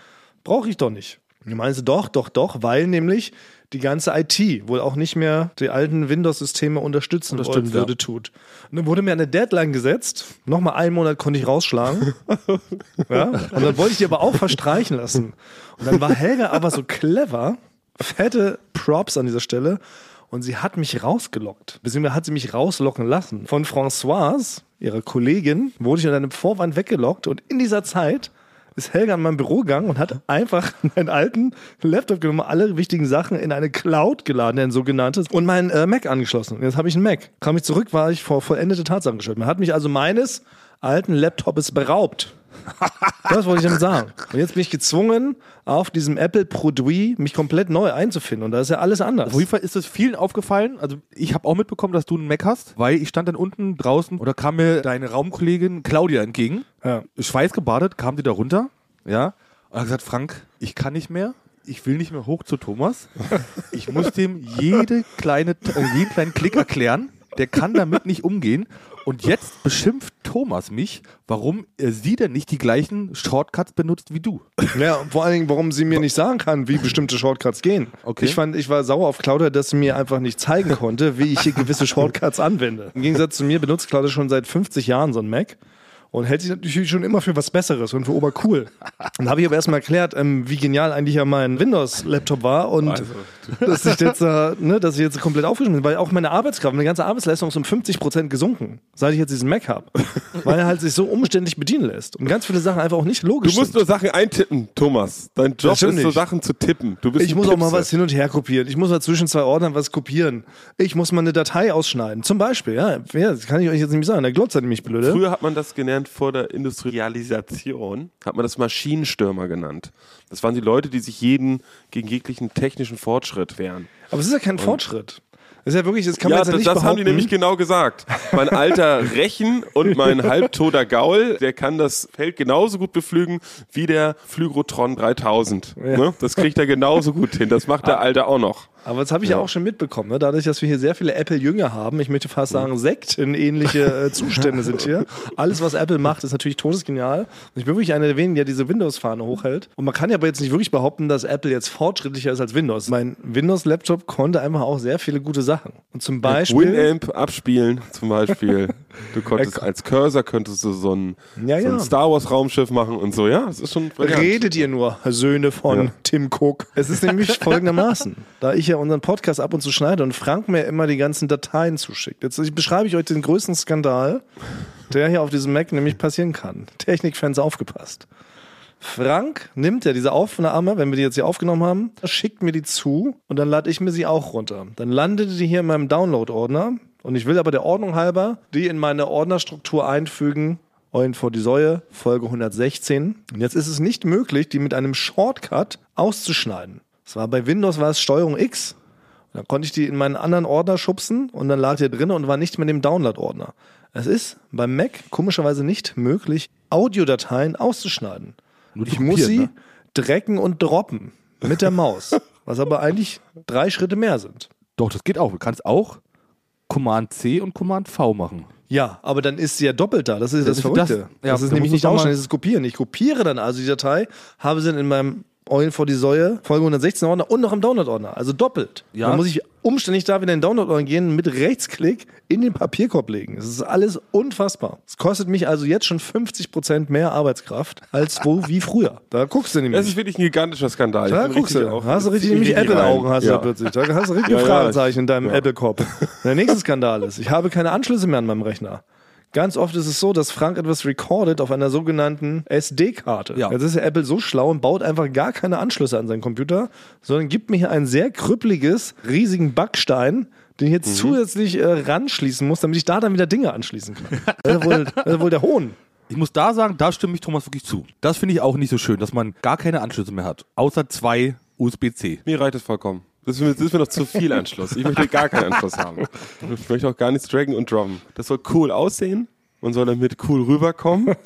Brauche ich doch nicht. Und die meinte, doch, doch, doch, weil nämlich die ganze IT wohl auch nicht mehr die alten Windows-Systeme unterstützen Das wollen stimmt, würde, ja. tut. Und dann wurde mir eine Deadline gesetzt. Nochmal einen Monat konnte ich rausschlagen. ja? Und dann wollte ich die aber auch verstreichen lassen. Und dann war Helga aber so clever, fette Props an dieser Stelle. Und sie hat mich rausgelockt. Beziehungsweise hat sie mich rauslocken lassen. Von Françoise, ihrer Kollegin, wurde ich unter einem Vorwand weggelockt. Und in dieser Zeit ist Helga in mein Büro gegangen und hat einfach meinen alten Laptop genommen, alle wichtigen Sachen in eine Cloud geladen, ein sogenanntes, und meinen äh, Mac angeschlossen. Jetzt habe ich einen Mac. Kam ich zurück, war ich vor vollendete Tatsachen gestellt. Man hat mich also meines alten Laptops beraubt. Das wollte ich damit sagen. Und jetzt bin ich gezwungen, auf diesem Apple-Produit mich komplett neu einzufinden. Und da ist ja alles anders. Auf jeden Fall ist es vielen aufgefallen. Also ich habe auch mitbekommen, dass du einen Mac hast, weil ich stand dann unten draußen oder kam mir deine Raumkollegin Claudia entgegen. Ja. Schweißgebadet, kam die da runter, ja, und hat gesagt, Frank, ich kann nicht mehr. Ich will nicht mehr hoch zu Thomas. Ich muss dem jede kleine, äh, jeden kleinen Klick erklären. Der kann damit nicht umgehen. Und jetzt beschimpft Thomas mich, warum er sie denn nicht die gleichen Shortcuts benutzt wie du. Ja, und vor allen Dingen, warum sie mir nicht sagen kann, wie bestimmte Shortcuts gehen. Okay. Ich fand, ich war sauer auf Claudia, dass sie mir einfach nicht zeigen konnte, wie ich hier gewisse Shortcuts anwende. Im Gegensatz zu mir benutzt Claudia schon seit 50 Jahren so ein Mac und hält sich natürlich schon immer für was Besseres und für obercool. Dann habe ich aber erstmal erklärt, ähm, wie genial eigentlich ja mein Windows-Laptop war und dass ich jetzt, äh, ne, dass ich jetzt komplett aufgeschmissen bin, weil auch meine Arbeitskraft, meine ganze Arbeitsleistung ist um 50 Prozent gesunken, seit ich jetzt diesen Mac habe, weil er halt sich so umständlich bedienen lässt und ganz viele Sachen einfach auch nicht logisch Du musst sind. nur Sachen eintippen, Thomas. Dein Job ist so. Sachen zu tippen. Du bist Ich muss auch mal was hin und her kopieren. Ich muss mal zwischen zwei Ordnern was kopieren. Ich muss mal eine Datei ausschneiden. Zum Beispiel, ja. ja das kann ich euch jetzt nicht sagen. Der glotzt hat nämlich blöde. Früher hat man das gelernt vor der Industrialisation, hat man das Maschinenstürmer genannt. Das waren die Leute, die sich jeden gegen jeglichen technischen Fortschritt wehren. Aber es ist ja kein Fortschritt. Das ist ja wirklich, das kann ja, man jetzt ja das, nicht das behaupten. haben die nämlich genau gesagt. Mein alter Rechen und mein halbtoter Gaul, der kann das Feld genauso gut beflügen wie der Flygrotron 3000. Ne? Das kriegt er genauso gut hin. Das macht der Alte auch noch. Aber das habe ich ja. auch schon mitbekommen. Ne? Dadurch, dass wir hier sehr viele Apple-Jünger haben, ich möchte fast sagen, sektenähnliche äh, Zustände sind hier. Alles, was Apple macht, ist natürlich todesgenial. Und ich bin wirklich einer der wenigen, der diese Windows-Fahne hochhält. Und man kann ja aber jetzt nicht wirklich behaupten, dass Apple jetzt fortschrittlicher ist als Windows. Mein Windows-Laptop konnte einfach auch sehr viele gute Sachen. Und zum Beispiel... Winamp abspielen zum Beispiel. Du konntest als Cursor könntest du so ein, Ja, so ein ja. Star Wars Raumschiff machen und so. Ja, das ist schon brillant. Redet ihr nur, Söhne von Ja. Tim Cook? Es ist nämlich folgendermaßen, da ich ja unseren Podcast ab und zu schneide und Frank mir immer die ganzen Dateien zuschickt. Jetzt beschreibe ich euch den größten Skandal, der hier auf diesem Mac nämlich passieren kann. Technikfans aufgepasst. Frank nimmt ja diese Aufnahme, wenn wir die jetzt hier aufgenommen haben, schickt mir die zu und dann lade ich mir sie auch runter. Dann landete die hier in meinem Download-Ordner und ich will aber der Ordnung halber die in meine Ordnerstruktur einfügen. Eulen vor die Säue, Folge 116. Und jetzt ist es nicht möglich, die mit einem Shortcut auszuschneiden. Das war bei Windows war es Steuerung X. Dann konnte ich die in meinen anderen Ordner schubsen und dann lag die drin und war nicht mehr in dem Download-Ordner. Es ist beim Mac komischerweise nicht möglich, Audiodateien auszuschneiden. Nur Ich muss sie ne? drecken und droppen mit der Maus, was aber eigentlich drei Schritte mehr sind. Doch, das geht auch. Du kannst auch Command C und Command V machen. Ja, aber dann ist sie ja doppelt da. Das ist das, Das- Verrückte. das- Das, ja, ist da nämlich nicht ausschneiden, das ist kopieren. Ich kopiere dann also die Datei, habe sie dann in meinem Eulen vor die Säue, Folge 116 Ordner und noch im Download-Ordner. Also doppelt. Ja. Dann muss ich umständlich da wieder in den Download-Ordner gehen, mit Rechtsklick in den Papierkorb legen. Das ist alles unfassbar. Es kostet mich also jetzt schon 50% mehr Arbeitskraft als wo wie früher. Da guckst du nämlich. Das ist wirklich ein gigantischer Skandal. Da guckst du. auf- Hast du richtig nämlich Apple-Augen hast du ja. da plötzlich. Da hast du richtig Ja, ja. Fragezeichen in deinem Ja. Apple-Korb. Der nächste Skandal ist, ich habe keine Anschlüsse mehr an meinem Rechner. Ganz oft ist es so, dass Frank etwas recordet auf einer sogenannten SD-Karte. Ja. Jetzt ist ja Apple so schlau und baut einfach gar keine Anschlüsse an seinen Computer, sondern gibt mir hier ein sehr krüppeliges, riesigen Backstein, den ich Mhm. jetzt zusätzlich äh, ranschließen muss, damit ich da dann wieder Dinge anschließen kann. Das ist wohl, das ist wohl der Hohn. Ich muss da sagen, da stimme ich Thomas wirklich zu. Das finde ich auch nicht so schön, dass man gar keine Anschlüsse mehr hat. Außer zwei USB-C. Mir reicht es vollkommen. Das ist, mir, das ist mir noch zu viel Anschluss. Ich möchte gar keinen Anschluss haben. Ich möchte auch gar nichts draggen und droppen. Das soll cool aussehen. Man soll damit cool rüberkommen.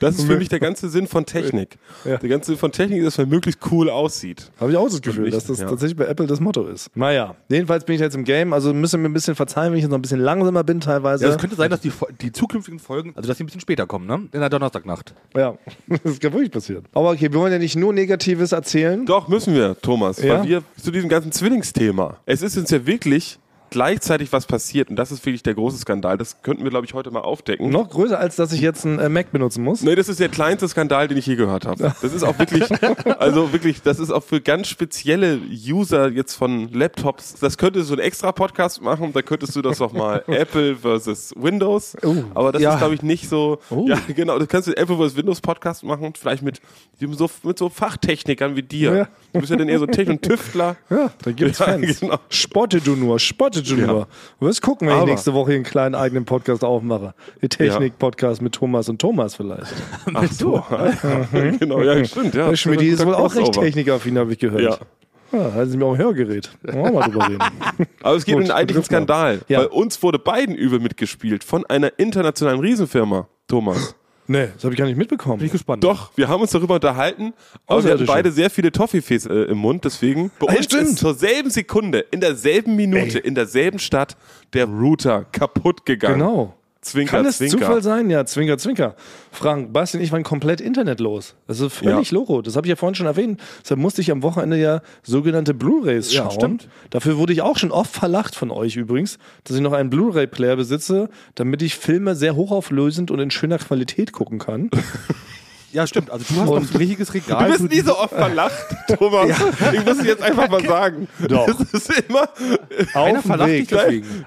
Das ist für mich der ganze Sinn von Technik. Ja. Der ganze Sinn von Technik ist, dass man möglichst cool aussieht. Habe ich auch das Gefühl, nicht, dass das ja. tatsächlich bei Apple das Motto ist. Naja, jedenfalls bin ich jetzt im Game, also müsst ihr mir ein bisschen verzeihen, wenn ich jetzt noch ein bisschen langsamer bin teilweise. Ja, es könnte sein, dass die, die zukünftigen Folgen, also dass die ein bisschen später kommen, ne? In der Donnerstagnacht. Ja, das kann wirklich passieren. Aber okay, wir wollen ja nicht nur Negatives erzählen. Doch, müssen wir, Thomas. Ja? Weil wir zu diesem ganzen Zwillingsthema. Es ist uns ja wirklich gleichzeitig was passiert. Und das ist wirklich der große Skandal. Das könnten wir, glaube ich, heute mal aufdecken. Noch größer, als dass ich jetzt einen äh, Mac benutzen muss. Nee, das ist der kleinste Skandal, den ich je gehört habe. Das ist auch wirklich, also wirklich, das ist auch für ganz spezielle User jetzt von Laptops. Das könntest du einen extra Podcast machen, da könntest du das doch mal Apple versus Windows. Aber das ja. ist, glaube ich, nicht so. Ja, genau. Du kannst den Apple versus Windows Podcast machen, vielleicht mit so, mit so Fachtechnikern wie dir. Ja. Du bist ja dann eher so Technik- und Tüftler. Ja, da gibt's Ja, Fans. genau. Spotte du nur, spotte du Ja. nur. Du wirst gucken, wenn ich Aber- nächste Woche hier einen kleinen eigenen Podcast aufmache. Den Technik-Podcast mit Thomas und Thomas vielleicht. Ach so. genau, ja, stimmt. Ja. Der Schmidt ist wohl auch recht technikaffin, habe ich gehört. Ja. Ja, halten Sie mir auch ein Hörgerät. Wollen wir mal drüber reden. Aber es geht um einen eigentlichen. Skandal. Ja. Weil uns wurde beiden übel mitgespielt von einer internationalen Riesenfirma, Thomas. Nee, das habe ich gar nicht mitbekommen. Bin ich gespannt. Doch, wir haben uns darüber unterhalten, aber wir hatten beide sehr viele Toffifees äh, im Mund, deswegen bei uns stimmt. ist zur selben Sekunde, in derselben Minute, in derselben Stadt der Router kaputt gegangen. Genau. Zwinker, Kann es Zwinker. Zufall sein? Ja, Zwinker, Zwinker. Frank, Basti und ich waren komplett internetlos. Also völlig Ja. loco. Das habe ich ja vorhin schon erwähnt. Deshalb musste ich am Wochenende ja sogenannte Blu-Rays Ja, schauen. stimmt. Dafür wurde ich auch schon oft verlacht von euch übrigens, dass ich noch einen Blu-ray-Player besitze, damit ich Filme sehr hochauflösend und in schöner Qualität gucken kann. Ja, stimmt. Also du hast noch ein richtiges Regal. Du bist nie so oft verlacht, Thomas. Ich muss es jetzt einfach mal sagen. Doch. Das ist immer. Auf dem Weg,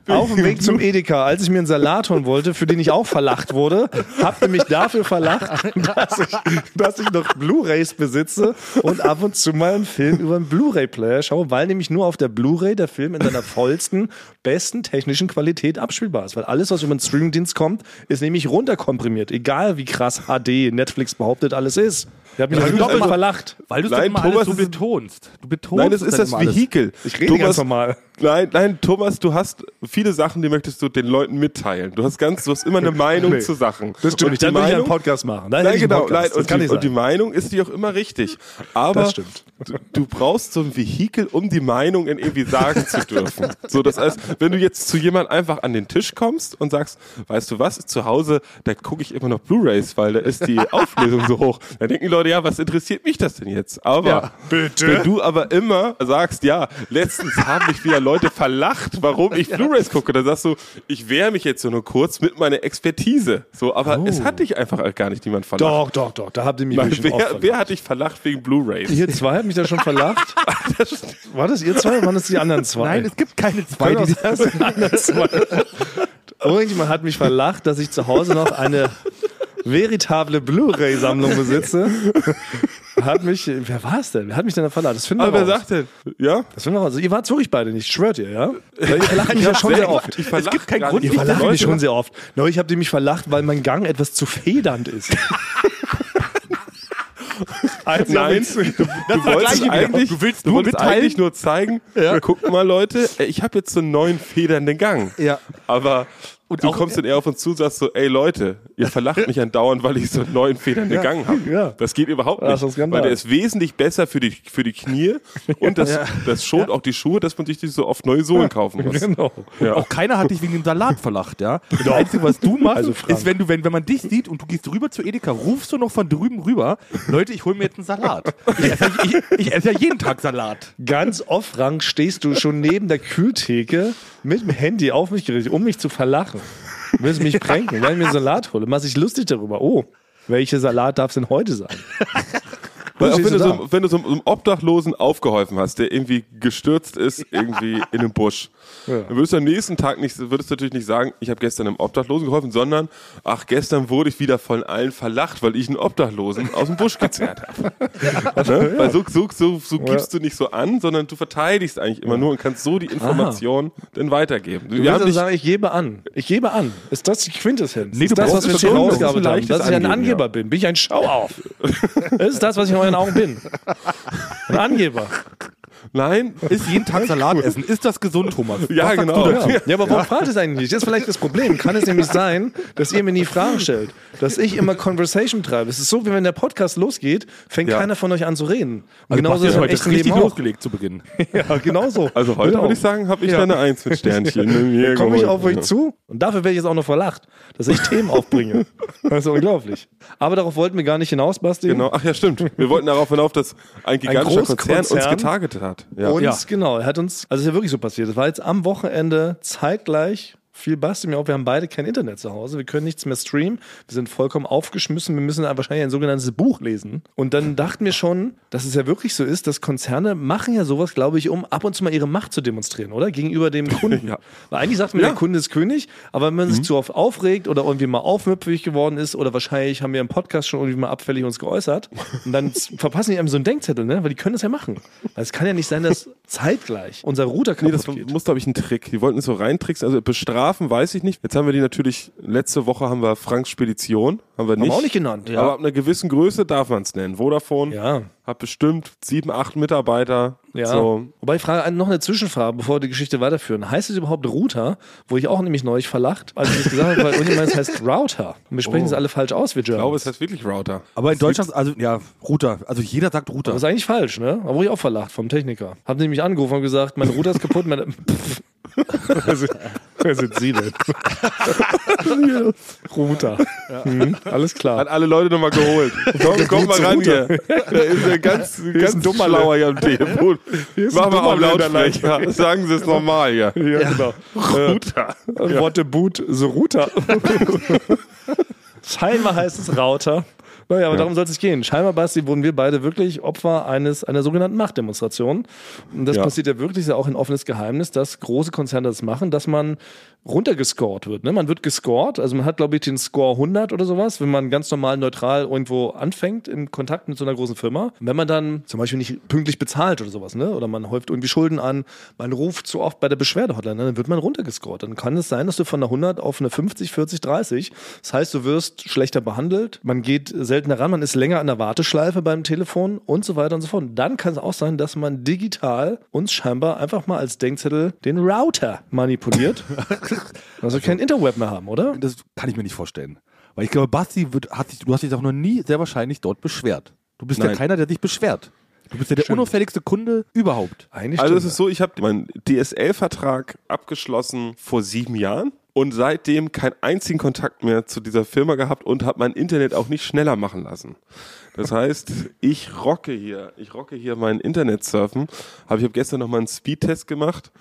auf dem Weg zum Edeka, als ich mir einen Salat holen wollte, für den ich auch verlacht wurde, habt ihr mich dafür verlacht, dass ich, dass ich noch Blu-Rays besitze und ab und zu mal einen Film über einen Blu-Ray-Player schaue, weil nämlich nur auf der Blu-Ray der Film in seiner vollsten, besten technischen Qualität abspielbar ist. Weil alles, was über den Streamingdienst kommt, ist nämlich runterkomprimiert. Egal wie krass HD Netflix behauptet alles ist. Ihr habt mich also doppelt verlacht. Weil du es immer Thomas alles so betonst. Du betonst Nein, das es ist das alles. Vehikel. Ich rede Thomas, ganz normal. Nein, nein, Thomas, du hast viele Sachen, die möchtest du den Leuten mitteilen. Du hast ganz, du hast immer eine Meinung Nee. zu Sachen. Das stimmt Und nicht. Dann ich einen Meinung- Podcast machen. Dann Nein, ich genau, nein, Das und, kann die, und die. Meinung ist die auch immer richtig. Aber Das stimmt. Du, du brauchst so ein Vehikel, um die Meinung in irgendwie sagen zu dürfen. So, das heißt, wenn du jetzt zu jemand einfach an den Tisch kommst und sagst, weißt du was, zu Hause, da gucke ich immer noch Blu-Rays, weil da ist die Auflösung so hoch. Dann denken die Leute, ja, was interessiert mich das denn jetzt? Aber Ja, bitte. wenn du aber immer sagst, ja, letztens haben mich wieder Leute verlacht, warum ich Blu-Rays gucke, dann sagst du, ich wehre mich jetzt so nur kurz mit meiner Expertise. So, aber es hat dich einfach gar nicht niemand verlacht. Doch, doch, doch. Da habt ihr mich Nein, wirklich schon oft wer, verlacht. wer hat dich verlacht wegen Blu-Rays? Ihr zwei habt mich da schon verlacht. War das ihr zwei oder waren das die anderen zwei? Nein, es gibt keine zwei. Die die anderen zwei. Irgendjemand hat mich verlacht, dass ich zu Hause noch eine veritable Blu-ray-Sammlung besitze, hat mich, wer war es denn? Wer hat mich denn da verlassen? Das finden wir Aber wer raus. sagt denn? Ja? Das finden wir raus. Ihr wart wirklich beide nicht, schwört ihr, ja? Weil ihr verlacht mich ja schon sehr oft. Ich verlach gibt keinen Grund. Ihr verlacht mich schon sehr oft. Neulich habt ihr mich verlacht, weil mein Gang etwas zu federnd ist. Als Nein, du, du wolltest eigentlich, Du willst du nur wolltest eigentlich nur zeigen, guck mal Leute, ich habe jetzt so einen neuen federnden Gang. Ja. Aber Und du auch- kommst dann eher auf uns zu und sagst so, ey Leute, ihr verlacht mich andauernd, weil ich so einen neuen federnden Gang habe. Ja. Das geht überhaupt nicht. Skandal. weil der ist wesentlich besser für die, für die Knie und das, das schont auch die Schuhe, dass man sich nicht so oft neue Sohlen kaufen muss. Genau. Ja. Auch keiner hat dich wegen dem Salat verlacht, ja? Das Einzige, was du machst, Also, ist, wenn du, wenn, wenn man dich sieht und du gehst rüber zu Edeka, rufst du noch von drüben rüber, Leute, ich hole mir jetzt einen Salat. Ich esse, ja, ich, ich esse ja jeden Tag Salat. Ganz oft, Frank, stehst du schon neben der Kühltheke mit dem Handy auf mich gerichtet, um mich zu verlachen. Willst mich kränken, weil ich mir einen Salat hole. Machst dich lustig darüber. Oh, welcher Salat darf es denn heute sein? Weil auch wenn du, so, wenn du so einem Obdachlosen aufgeholfen hast, der irgendwie gestürzt ist, irgendwie in einem Busch, dann würdest du am nächsten Tag nicht, würdest du natürlich nicht sagen, ich habe gestern einem Obdachlosen geholfen, sondern, ach, gestern wurde ich wieder von allen verlacht, weil ich einen Obdachlosen aus dem Busch gezerrt habe. ne? Weil so, so, so, so gibst du nicht so an, sondern du verteidigst eigentlich immer nur und kannst so die Information dann weitergeben. Du Wir haben also sagen, ich gebe an. Ich gebe an. Ist das die Quintessenz? Nee, ist du das, was wir schon, rausgearbeitet haben? Dass ich ein Angeben, Angeber ja. bin? Bin ich ein Schauauf? Das ist das, was ich in euren Augen bin. Ein Angeber. Nein, Ist jeden Tag Salat essen. Ist das gesund, Thomas? ja, genau. Ja, ja aber warum fragt es eigentlich nicht? Das ist vielleicht das Problem. Kann es nämlich sein, dass ihr mir nie Fragen stellt, dass ich immer Conversation treibe. Es ist so, wie wenn der Podcast losgeht, fängt Ja. keiner von euch an zu reden. Und Also genauso ist heute echten richtig Leben auch. losgelegt zu Beginn. Ja, genau so. Also heute genau. würde ich sagen, habe ich Ja. da eine Eins mit Sternchen. Hier Komme ich auf euch zu und dafür werde ich jetzt auch noch verlacht, dass ich Themen aufbringe. Das ist unglaublich. Aber darauf wollten wir gar nicht hinaus, Basti. Genau, ach ja, stimmt. Wir wollten darauf hinauf, dass ein gigantischer Konzern uns getargetet hat. Ja. Und Ja. genau, er hat uns, also es ist ja wirklich so passiert. Es war jetzt am Wochenende zeitgleich. Viel Basti mir auch, wir haben beide kein Internet zu Hause, wir können nichts mehr streamen, wir sind vollkommen aufgeschmissen, wir müssen wahrscheinlich ein sogenanntes Buch lesen. Und dann dachten wir schon, dass es ja wirklich so ist, dass Konzerne machen ja sowas, glaube ich, um ab und zu mal ihre Macht zu demonstrieren, oder? Gegenüber dem Kunden. Ja. Weil eigentlich sagt man, Ja. der Kunde ist König, aber wenn man sich zu oft aufregt oder irgendwie mal aufmüpfig geworden ist oder wahrscheinlich haben wir im Podcast schon irgendwie mal abfällig uns geäußert und dann verpassen die einem so einen Denkzettel, ne? Weil die können das ja machen. Weil es kann ja nicht sein, dass zeitgleich unser Router Nee, kaputt das geht. muss, glaube ich, ein Trick. Die wollten es so reintricksen. Also bestrafen, weiß ich nicht. Jetzt haben wir die natürlich, letzte Woche haben wir Franks Spedition. Haben wir nicht. wir auch nicht genannt, ja. Aber ab einer gewissen Größe darf man es nennen. Vodafone Ja. hat bestimmt sieben, acht Mitarbeiter. Ja. So. Wobei ich frage noch eine Zwischenfrage, bevor wir die Geschichte weiterführen. Heißt es überhaupt Router? Wo ich auch nämlich neulich verlacht, als ich das gesagt habe, weil irgendjemand es heißt Router. Und wir sprechen es alle falsch aus, wir Ich glaube, Germans. es heißt wirklich Router. Aber in Deutschland, also ja, Router. Also jeder sagt Router. Das ist eigentlich falsch, ne? Aber wurde ich auch verlacht vom Techniker. Haben nämlich angerufen und gesagt, mein Router ist kaputt. Meine. wer, sind, wer sind Sie denn? Router. Mhm, alles klar. Hat alle Leute nochmal geholt. Komm, komm mal ran hier. Da ist ein ganz, ganz ein dummer schlauer hier am Telefon. ist Mach ein mal auf dummer Lautsprecher. Sagen Sie es normal hier. Ja, genau. Router. Äh, What the boot, the router. Scheinbar heißt es Router. Naja, aber darum soll es gehen. Scheinbar, Basti, wurden wir beide wirklich Opfer eines, einer sogenannten Machtdemonstration. Und das Ja. passiert ja wirklich, ist ja auch ein offenes Geheimnis, dass große Konzerne das machen, dass man runtergescored wird. Ne? Man wird gescored, also man hat, glaube ich, den Score 100 oder sowas, wenn man ganz normal neutral irgendwo anfängt in Kontakt mit so einer großen Firma. Und wenn man dann zum Beispiel nicht pünktlich bezahlt oder sowas, ne? oder man häuft irgendwie Schulden an, man ruft zu oft bei der Beschwerdehotline, ne? dann wird man runtergescored. Dann kann es sein, dass du von einer 100 auf eine 50, 40, 30. Das heißt, du wirst schlechter behandelt, man geht seltener ran, man ist länger an der Warteschleife beim Telefon und so weiter und so fort. Und dann kann es auch sein, dass man digital uns scheinbar einfach mal als Denkzettel den Router manipuliert. also kein Interweb mehr haben, oder? Das kann ich mir nicht vorstellen. Weil ich glaube, Basti wird, hat sich, du hast dich auch noch nie sehr wahrscheinlich dort beschwert. Du bist ja Nein. keiner, der dich beschwert. Du bist ja der unauffälligste Kunde überhaupt. Eigentlich Also stimmt es ist so, ich habe meinen DSL-Vertrag abgeschlossen vor sieben Jahren und seitdem keinen einzigen Kontakt mehr zu dieser Firma gehabt und habe mein Internet auch nicht schneller machen lassen. Das heißt, ich rocke hier, ich rocke hier mein Internetsurfen. Hab, ich habe gestern noch mal einen Speedtest gemacht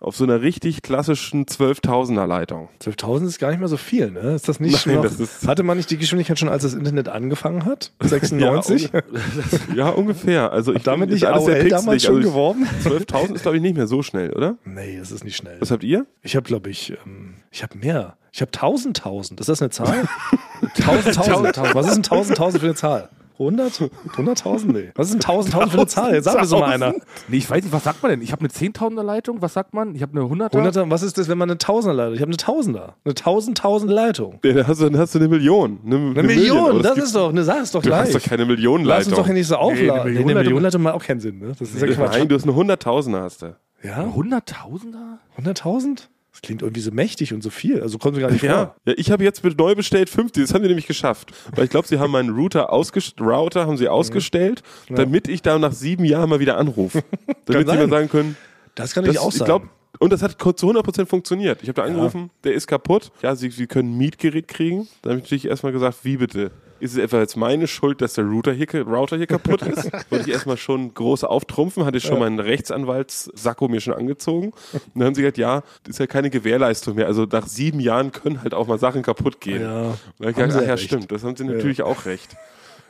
auf so einer richtig klassischen 12.000er Leitung. 12.000 ist gar nicht mehr so viel, ne? Ist das nicht Nein, schon das ist- Hatte man nicht die Geschwindigkeit schon, als das Internet angefangen hat? 96? Ja, Ja, ungefähr. Also ich Damit nicht alles sehr AOL damals schon Also geworben? 12.000 ist glaube ich nicht mehr so schnell, oder? Nee, das ist nicht schnell. Was habt ihr? Ich habe, glaube ich, ähm, ich habe mehr. Ich habe 1000, 1000. Ist das eine Zahl? 1000, 1000. Was ist ein 1000, 1000 für eine Zahl? 100? 100.000? Nee. Was ist ein 1000, 1000 für eine Zahl? Jetzt sag mir so mal einer. Nee, ich weiß nicht, was sagt man denn? Ich habe eine 10.000er Leitung, was sagt man? Ich habe eine 100er. 100er, was ist das, wenn man eine Tausender leitet? Ich habe eine Tausender. Eine 1000, 1000 Leitung. Ja, Dann hast, du, dann hast du eine Million. Eine, Eine Million, aber das ist doch, ne, sag es doch Du hast gleich. doch keine Lass uns Millionenleitung. doch hier nicht so aufladen. eine Nee, eine Millionenleitung- Millionenleitung macht auch keinen Sinn, ne? Das ist ja Quatsch. Nein, du hast eine Hunderttausender hast du. Ja? 100.000er? 100.000? Das klingt irgendwie so mächtig und so viel. Also kommt mir gar nicht Ja, vor. ja ich habe jetzt neu bestellt 50, das haben die nämlich geschafft. Weil ich glaube, sie haben meinen Router, ausgest Router haben sie ausgestellt, damit ich da nach sieben Jahren mal wieder anrufe. damit sie mal sagen können, Das kann natürlich auch ich sein. glaube, und das hat kurz zu 100% funktioniert. Ich habe da angerufen, der ist kaputt. Ja, sie, sie können ein Mietgerät kriegen. Dann habe ich natürlich erstmal gesagt, wie bitte? Ist es etwa jetzt meine Schuld, dass der Router hier, Router hier kaputt ist? Wollte ich erstmal schon groß auftrumpfen, hatte schon meinen Rechtsanwaltssacko mir schon angezogen. Und dann haben sie gesagt, ja, das ist ja keine Gewährleistung mehr. Also nach sieben Jahren können halt auch mal Sachen kaputt gehen. Ja, Und dann hab ich haben gesagt, ach ja, recht. stimmt, das haben sie natürlich auch recht.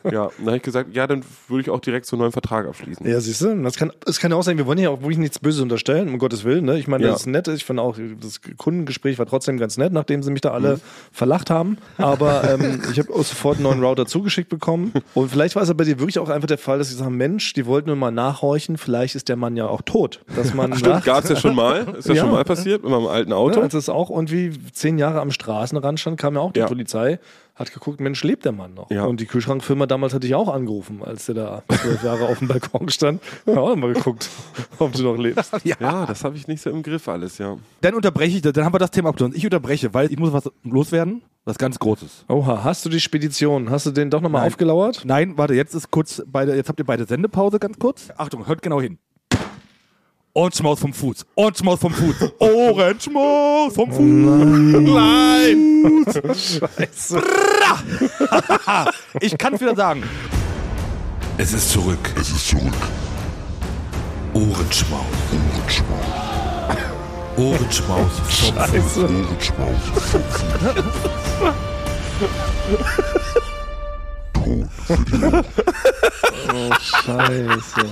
Ja, dann habe ich gesagt, ja, dann würde ich auch direkt so einen neuen Vertrag abschließen. Ja, siehst du, das kann, das kann ja auch sein, wir wollen ja auch wirklich nichts Böses unterstellen, um Gottes Willen. Ne? Ich meine, Ja. das ist nett, ich fand auch, das Kundengespräch war trotzdem ganz nett, nachdem sie mich da Mhm. alle verlacht haben. Aber ähm, ich habe sofort einen neuen Router zugeschickt bekommen. Und vielleicht war es aber bei dir wirklich auch einfach der Fall, dass sie sagen, Mensch, die wollten nur mal nachhorchen, vielleicht ist der Mann ja auch tot. Dass man Stimmt, nach, gab's ja schon mal. Ist ja, Ja. schon mal passiert mit meinem alten Auto. Ne, als es auch irgendwie zehn Jahre am Straßenrand stand, kam ja auch die Ja. Polizei, hat geguckt, Mensch, lebt der Mann noch? Ja. Und die Kühlschrankfirma damals hatte ich auch angerufen, als der da zwölf Jahre auf dem Balkon stand. Haben auch mal geguckt, ob du noch lebst. Ja, das habe ich nicht so im Griff alles, ja. Dann unterbreche ich, dann haben wir das Thema abgeschlossen. Ich unterbreche, weil ich muss was loswerden, was ganz Großes. Oha, hast du die Spedition? Hast du den doch nochmal aufgelauert? Nein, warte, jetzt ist kurz beide, jetzt habt ihr beide Sendepause ganz kurz. Achtung, hört genau hin. Ohrenschmaus vom Fuß. Ohrenschmaus vom Fuß. Ohrenschmaus vom Fuß. Nein. Scheiße. Ich kann es wieder sagen. Es ist zurück. Es ist zurück. Ohrenschmaus. Ohrenschmaus. Ohrenschmaus Scheiße. Ohrenschmaus. Scheiße.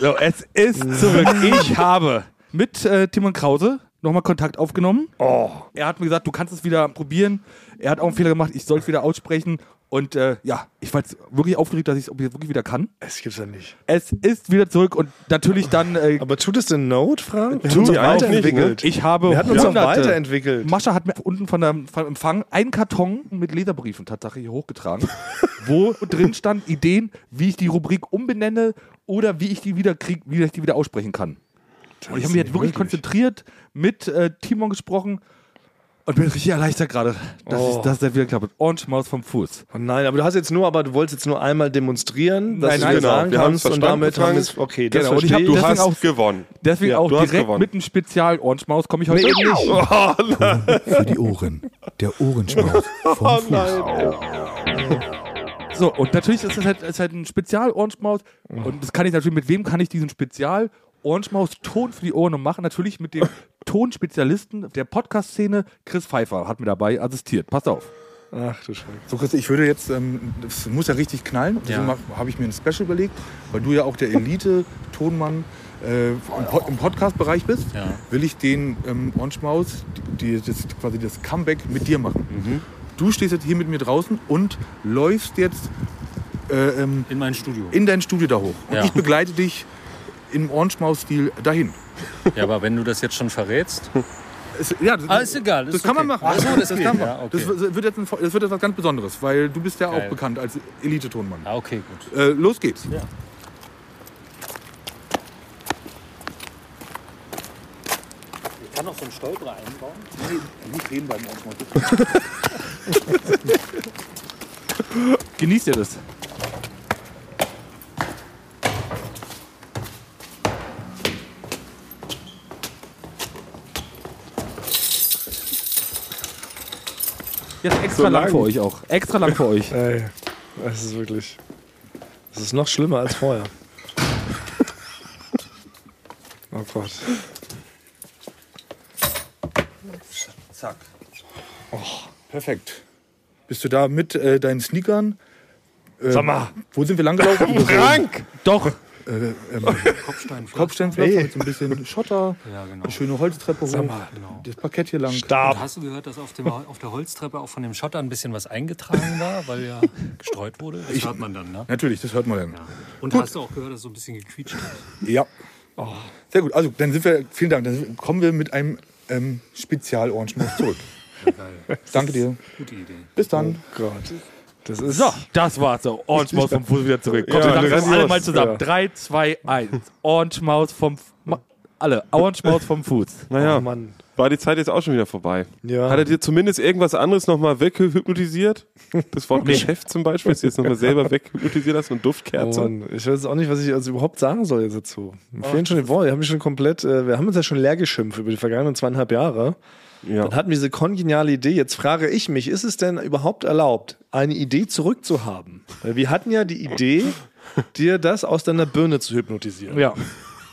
So, es ist zurück. Ich habe mit äh, Timon Krause nochmal Kontakt aufgenommen. Oh. Er hat mir gesagt, du kannst es wieder probieren. Er hat auch einen Fehler gemacht, ich soll es wieder aussprechen. Und äh, ja, ich war jetzt wirklich aufgeregt, dass ich es ob ich es wirklich wieder kann. Es gibt's ja nicht. Es ist wieder zurück und natürlich dann, äh, Aber tut es denn Not, Frank? Wir haben uns auch weiterentwickelt. ich habe Wir hatten uns hunderte- weiterentwickelt. Mascha hat mir unten von der, vom Empfang einen Karton mit Leserbriefen tatsächlich hier hochgetragen, wo drin stand Ideen, wie ich die Rubrik umbenenne oder wie ich die wieder krieg, wie ich die wieder aussprechen kann. Und ich habe mich jetzt wirklich konzentriert, mit äh, Timon gesprochen und bin richtig erleichtert gerade, dass, Oh. ich, dass der wieder klappt. Orange Maus vom Fuß. Oh nein, aber du hast jetzt nur, aber du wolltest jetzt nur einmal demonstrieren, dass Nein, du nein, genau. sagen Wir kannst und verstanden, damit haben es, okay, das Genau, und ich verstehe hab ich. Du hast auch- gewonnen. Deswegen Ja, auch du hast direkt gewonnen. mit einem Spezial Orange Maus komme ich heute. Nee, eben nicht. Für die Ohren. Der Ohrenschmaus vom Fuß. So, und natürlich ist es halt, ist halt ein Spezial Orange Maus. Und das kann ich natürlich, mit wem kann ich diesen Spezial Orange Maus Ton für die Ohren noch machen? Natürlich mit dem Tonspezialisten der Podcast-Szene, Chris Pfeiffer, hat mir dabei assistiert. Passt auf. Ach du Scheiße. So Chris, ich würde jetzt, ähm, das muss ja richtig knallen. Deswegen mach- habe ich mir ein Special überlegt, weil du ja auch der Elite-Tonmann äh, im, Pod im Podcast-Bereich bist, Ja. will ich den ähm, Orange Maus, die, das, quasi das Comeback mit dir machen. Du stehst jetzt hier mit mir draußen und läufst jetzt äh, ähm, In mein Studio. in dein Studio da hoch. Und Ja. ich begleite dich im Orange Maus-Stil dahin. Ja, aber wenn du das jetzt schon verrätst. Es, ja, das, Ah, ist egal. das ist kann man okay. machen. Ach so, das, geht. kann man. Ja, okay. das, wird- jetzt ein, das wird jetzt was ganz Besonderes, weil du bist ja auch Geil. bekannt als Elite-Tonmann. Ah, okay, gut. Äh, los geht's. Ja. Ich kann noch so einen Stolperer einbauen. Nicht reden beim. Genießt ihr das? Jetzt extra So lang. lang. für euch auch. Extra lang für euch. Ey, das ist wirklich. Das ist noch schlimmer als vorher. Oh Gott. Zack. perfekt. Bist du da mit äh, deinen Sneakern? Äh, Sag mal. Wo sind wir langgelaufen? Doch, äh, ähm, Kopfsteinpflaster. Kopfsteinpflaster mit so ein bisschen Schotter, Ja, genau. eine schöne Holztreppe hoch, Genau. das Parkett hier lang. Und Stab. hast du gehört, dass auf, dem, auf der Holztreppe auch von dem Schotter ein bisschen was eingetragen war, weil ja gestreut wurde? Das hört man dann, ne? Natürlich, das hört man dann. Und hast du auch gehört, dass es so ein bisschen gequietscht hat? Ja. Sehr gut. Also, dann sind wir, vielen Dank. Dann kommen wir mit einem ähm, Spezial-Orangenmus zurück. Geil. Danke dir. Gute Idee. Bis dann. Gott. Das ist. So, das war's so. Orange Maus vom Fuß wieder zurück. Kommt, Ja, wir sagen alle mal zusammen. Ja. 3, 2, 1. Orange Maus vom Ma alle. Orange Maus vom Fuß. Naja, Oh Mann. war die Zeit jetzt auch schon wieder vorbei. Ja. Hat er dir zumindest irgendwas anderes nochmal weghypnotisiert? Das Wort Geschäft zum Beispiel, dass du jetzt nochmal selber weghypnotisiert hast und Oh Duftkerze? Mann, ich weiß auch nicht, was ich also überhaupt sagen soll jetzt dazu. Mir fehlen schon die Worte. Wir haben mich schon komplett, äh, wir haben uns ja schon leer geschimpft über die vergangenen zweieinhalb Jahre. Ja. Dann hatten wir diese kongeniale Idee. Jetzt frage ich mich, ist es denn überhaupt erlaubt, eine Idee zurückzuhaben? Weil wir hatten ja die Idee, dir das aus deiner Birne zu hypnotisieren. Ja.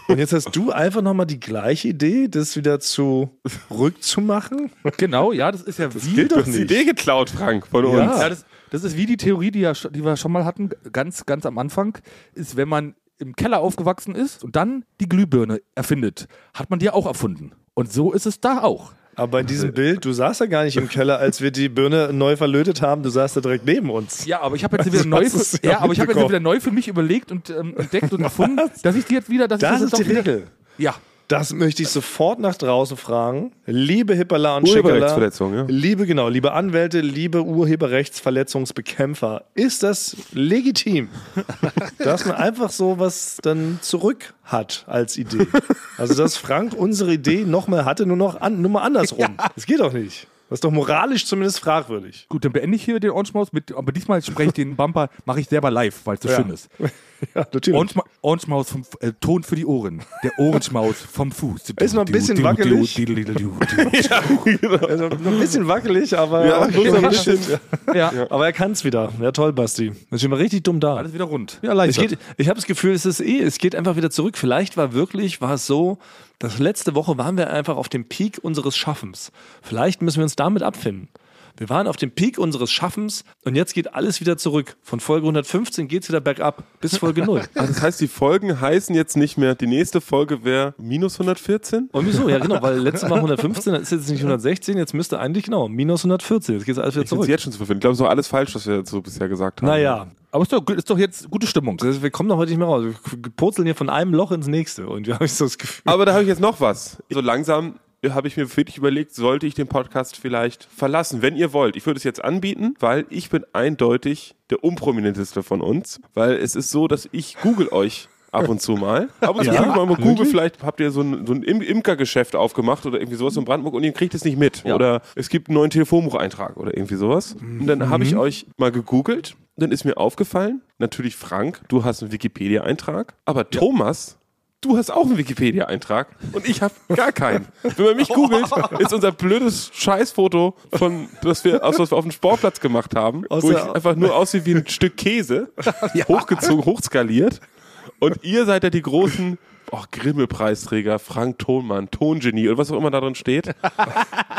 Und jetzt hast du einfach nochmal die gleiche Idee, das wieder zurückzumachen? Genau, ja, das ist ja wie. gilt Du doch hast die nicht. Idee geklaut, Frank, von uns. Ja. Ja, das, das ist wie die Theorie, die, ja, die wir schon mal hatten, ganz, ganz am Anfang, ist, wenn man im Keller aufgewachsen ist und dann die Glühbirne erfindet, hat man die auch erfunden. Und so ist es da auch. Aber in diesem Bild, du saßt ja gar nicht im Keller, als wir die Birne neu verlötet haben, du saßt da direkt neben uns. Ja, aber ich habe jetzt wieder Also neu hast du's für, ja ja, aber ich habe jetzt wieder neu für mich überlegt und ähm, entdeckt und erfunden, dass ich die jetzt wieder, dass Das ich das ist die wieder, Regel. Ja, Das möchte ich sofort nach draußen fragen. Liebe Hippala und Schickala, ja. liebe, genau, liebe Anwälte, liebe Urheberrechtsverletzungsbekämpfer, ist das legitim, dass man einfach so was dann zurück hat als Idee? Also, dass Frank unsere Idee nochmal hatte, nur noch an, nur mal andersrum. Das geht doch nicht. Das ist doch moralisch zumindest fragwürdig. gut, dann beende ich hier den Orange Maus mit, aber diesmal spreche ich den Bumper, mache ich selber live, weil es so Ja. schön ist. Ja, natürlich. Orange, Orange Maus vom äh, Ton für die Ohren. Der Orange Maus vom Fuß. Ist noch ein bisschen wackelig. Also, noch ein bisschen wackelig, aber, Ja, ein bisschen. Ja, aber er kann es wieder. Ja, toll, Basti. Das steht mal richtig dumm da. alles wieder rund. Ja, leicht. Ich habe das Gefühl, es ist eh, es geht einfach wieder zurück. Vielleicht war wirklich, war es so, dass letzte Woche waren wir einfach auf dem Peak unseres Schaffens. Vielleicht müssen wir uns damit abfinden. Wir waren auf dem Peak unseres Schaffens und jetzt geht alles wieder zurück. Von Folge 115 geht's wieder bergab bis Folge 0. Also das heißt, die Folgen heißen jetzt nicht mehr, die nächste Folge wäre minus 114? Und wieso? Ja, genau, weil letztes Mal 115, dann ist jetzt nicht 116, jetzt müsste eigentlich genau minus 114. Jetzt geht's alles wieder Ich zurück. jetzt schon zu verfinden. Ich glaube, es ist doch alles falsch, was wir so bisher gesagt haben. Naja, Aber ist doch, ist doch jetzt gute Stimmung. wir kommen doch heute nicht mehr raus. Wir purzeln hier von einem Loch ins nächste und wir haben so das Gefühl. Aber da habe ich jetzt noch was. So langsam habe ich mir wirklich überlegt, sollte ich den Podcast vielleicht verlassen, wenn ihr wollt. Ich würde es jetzt anbieten, weil ich bin eindeutig der unprominenteste von uns, weil es ist so, dass ich google euch ab und zu mal. Ab und zu Ja? gucke ich mal, mal Google, Wirklich? vielleicht habt ihr so ein, so ein Im Imkergeschäft aufgemacht oder irgendwie sowas in Brandenburg und ihr kriegt es nicht mit. Oder es gibt einen neuen Telefonbucheintrag oder irgendwie sowas. Und dann habe ich euch mal gegoogelt. Dann ist mir aufgefallen, natürlich Frank, du hast einen Wikipedia-Eintrag, aber Thomas Du hast auch einen Wikipedia-Eintrag und ich habe gar keinen. Wenn man mich googelt, ist unser blödes Scheißfoto von, das wir, aus was wir auf dem Sportplatz gemacht haben, wo ich einfach nur aussehe wie ein Stück Käse, hochgezogen, hochskaliert. Und ihr seid ja die großen oh, Grimme-Preisträger, Frank Thonmann, Tongenie oder was auch immer da drin steht.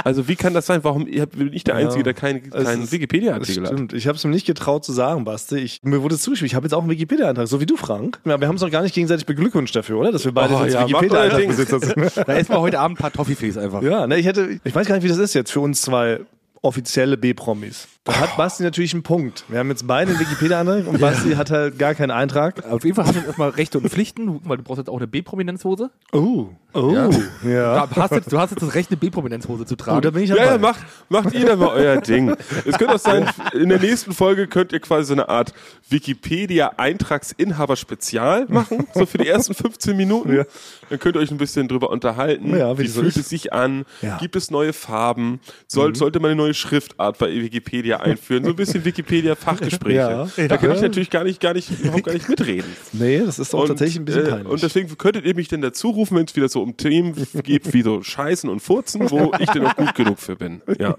Also wie kann das sein? Warum ihr- bin ich der Einzige, der keinen Es ist- Wikipedia-Artikel hat? stimmt. Ich habe es mir nicht getraut zu sagen, Basti. Ich, mir wurde zugeschrieben, ich habe jetzt auch einen Wikipedia-Eintrag, so wie du, Frank. Ja, wir haben uns doch gar nicht gegenseitig beglückwünscht dafür, oder? Dass wir beide Oh, ja, Wikipedia-Eintrag-Besitzer sind. Da essen wir heute Abend ein paar Toffifees einfach. ja, ne, ich hätte, ich weiß gar nicht, wie das ist jetzt für uns zwei offizielle B-Promis. Da hat Basti natürlich einen Punkt. Wir haben jetzt beide einen Wikipedia-Eintrag und Basti hat halt gar keinen Eintrag. Auf jeden Fall hast du jetzt erstmal Rechte und Pflichten, weil du brauchst jetzt auch eine B-Prominenzhose. Oh, oh, ja. Ja. Du, hast jetzt, du hast jetzt das Recht, eine B-Prominenzhose zu tragen. Oh, da bin ich Ja, dabei. ja, macht, macht ihr da mal euer Ding. Es könnte auch sein, in der nächsten Folge könnt ihr quasi so eine Art Wikipedia-Eintragsinhaber-Spezial machen, so für die ersten 15 Minuten. Ja. Dann könnt ihr euch ein bisschen drüber unterhalten. Ja, wie wie fühlt es sich an? Ja. Mhm. Gibt es neue Farben? Soll, Sollte man eine neue Schriftart bei Wikipedia einführen? So ein bisschen Wikipedia-Fachgespräche. Ja. Da kann Ja. ich natürlich gar nicht, gar nicht, überhaupt gar nicht mitreden. Nee, das ist auch tatsächlich ein bisschen äh, peinlich. Und deswegen könntet ihr mich denn dazu rufen, wenn es wieder so um Themen geht wie so Scheißen und Furzen, wo ich denn noch gut genug für bin. Ja.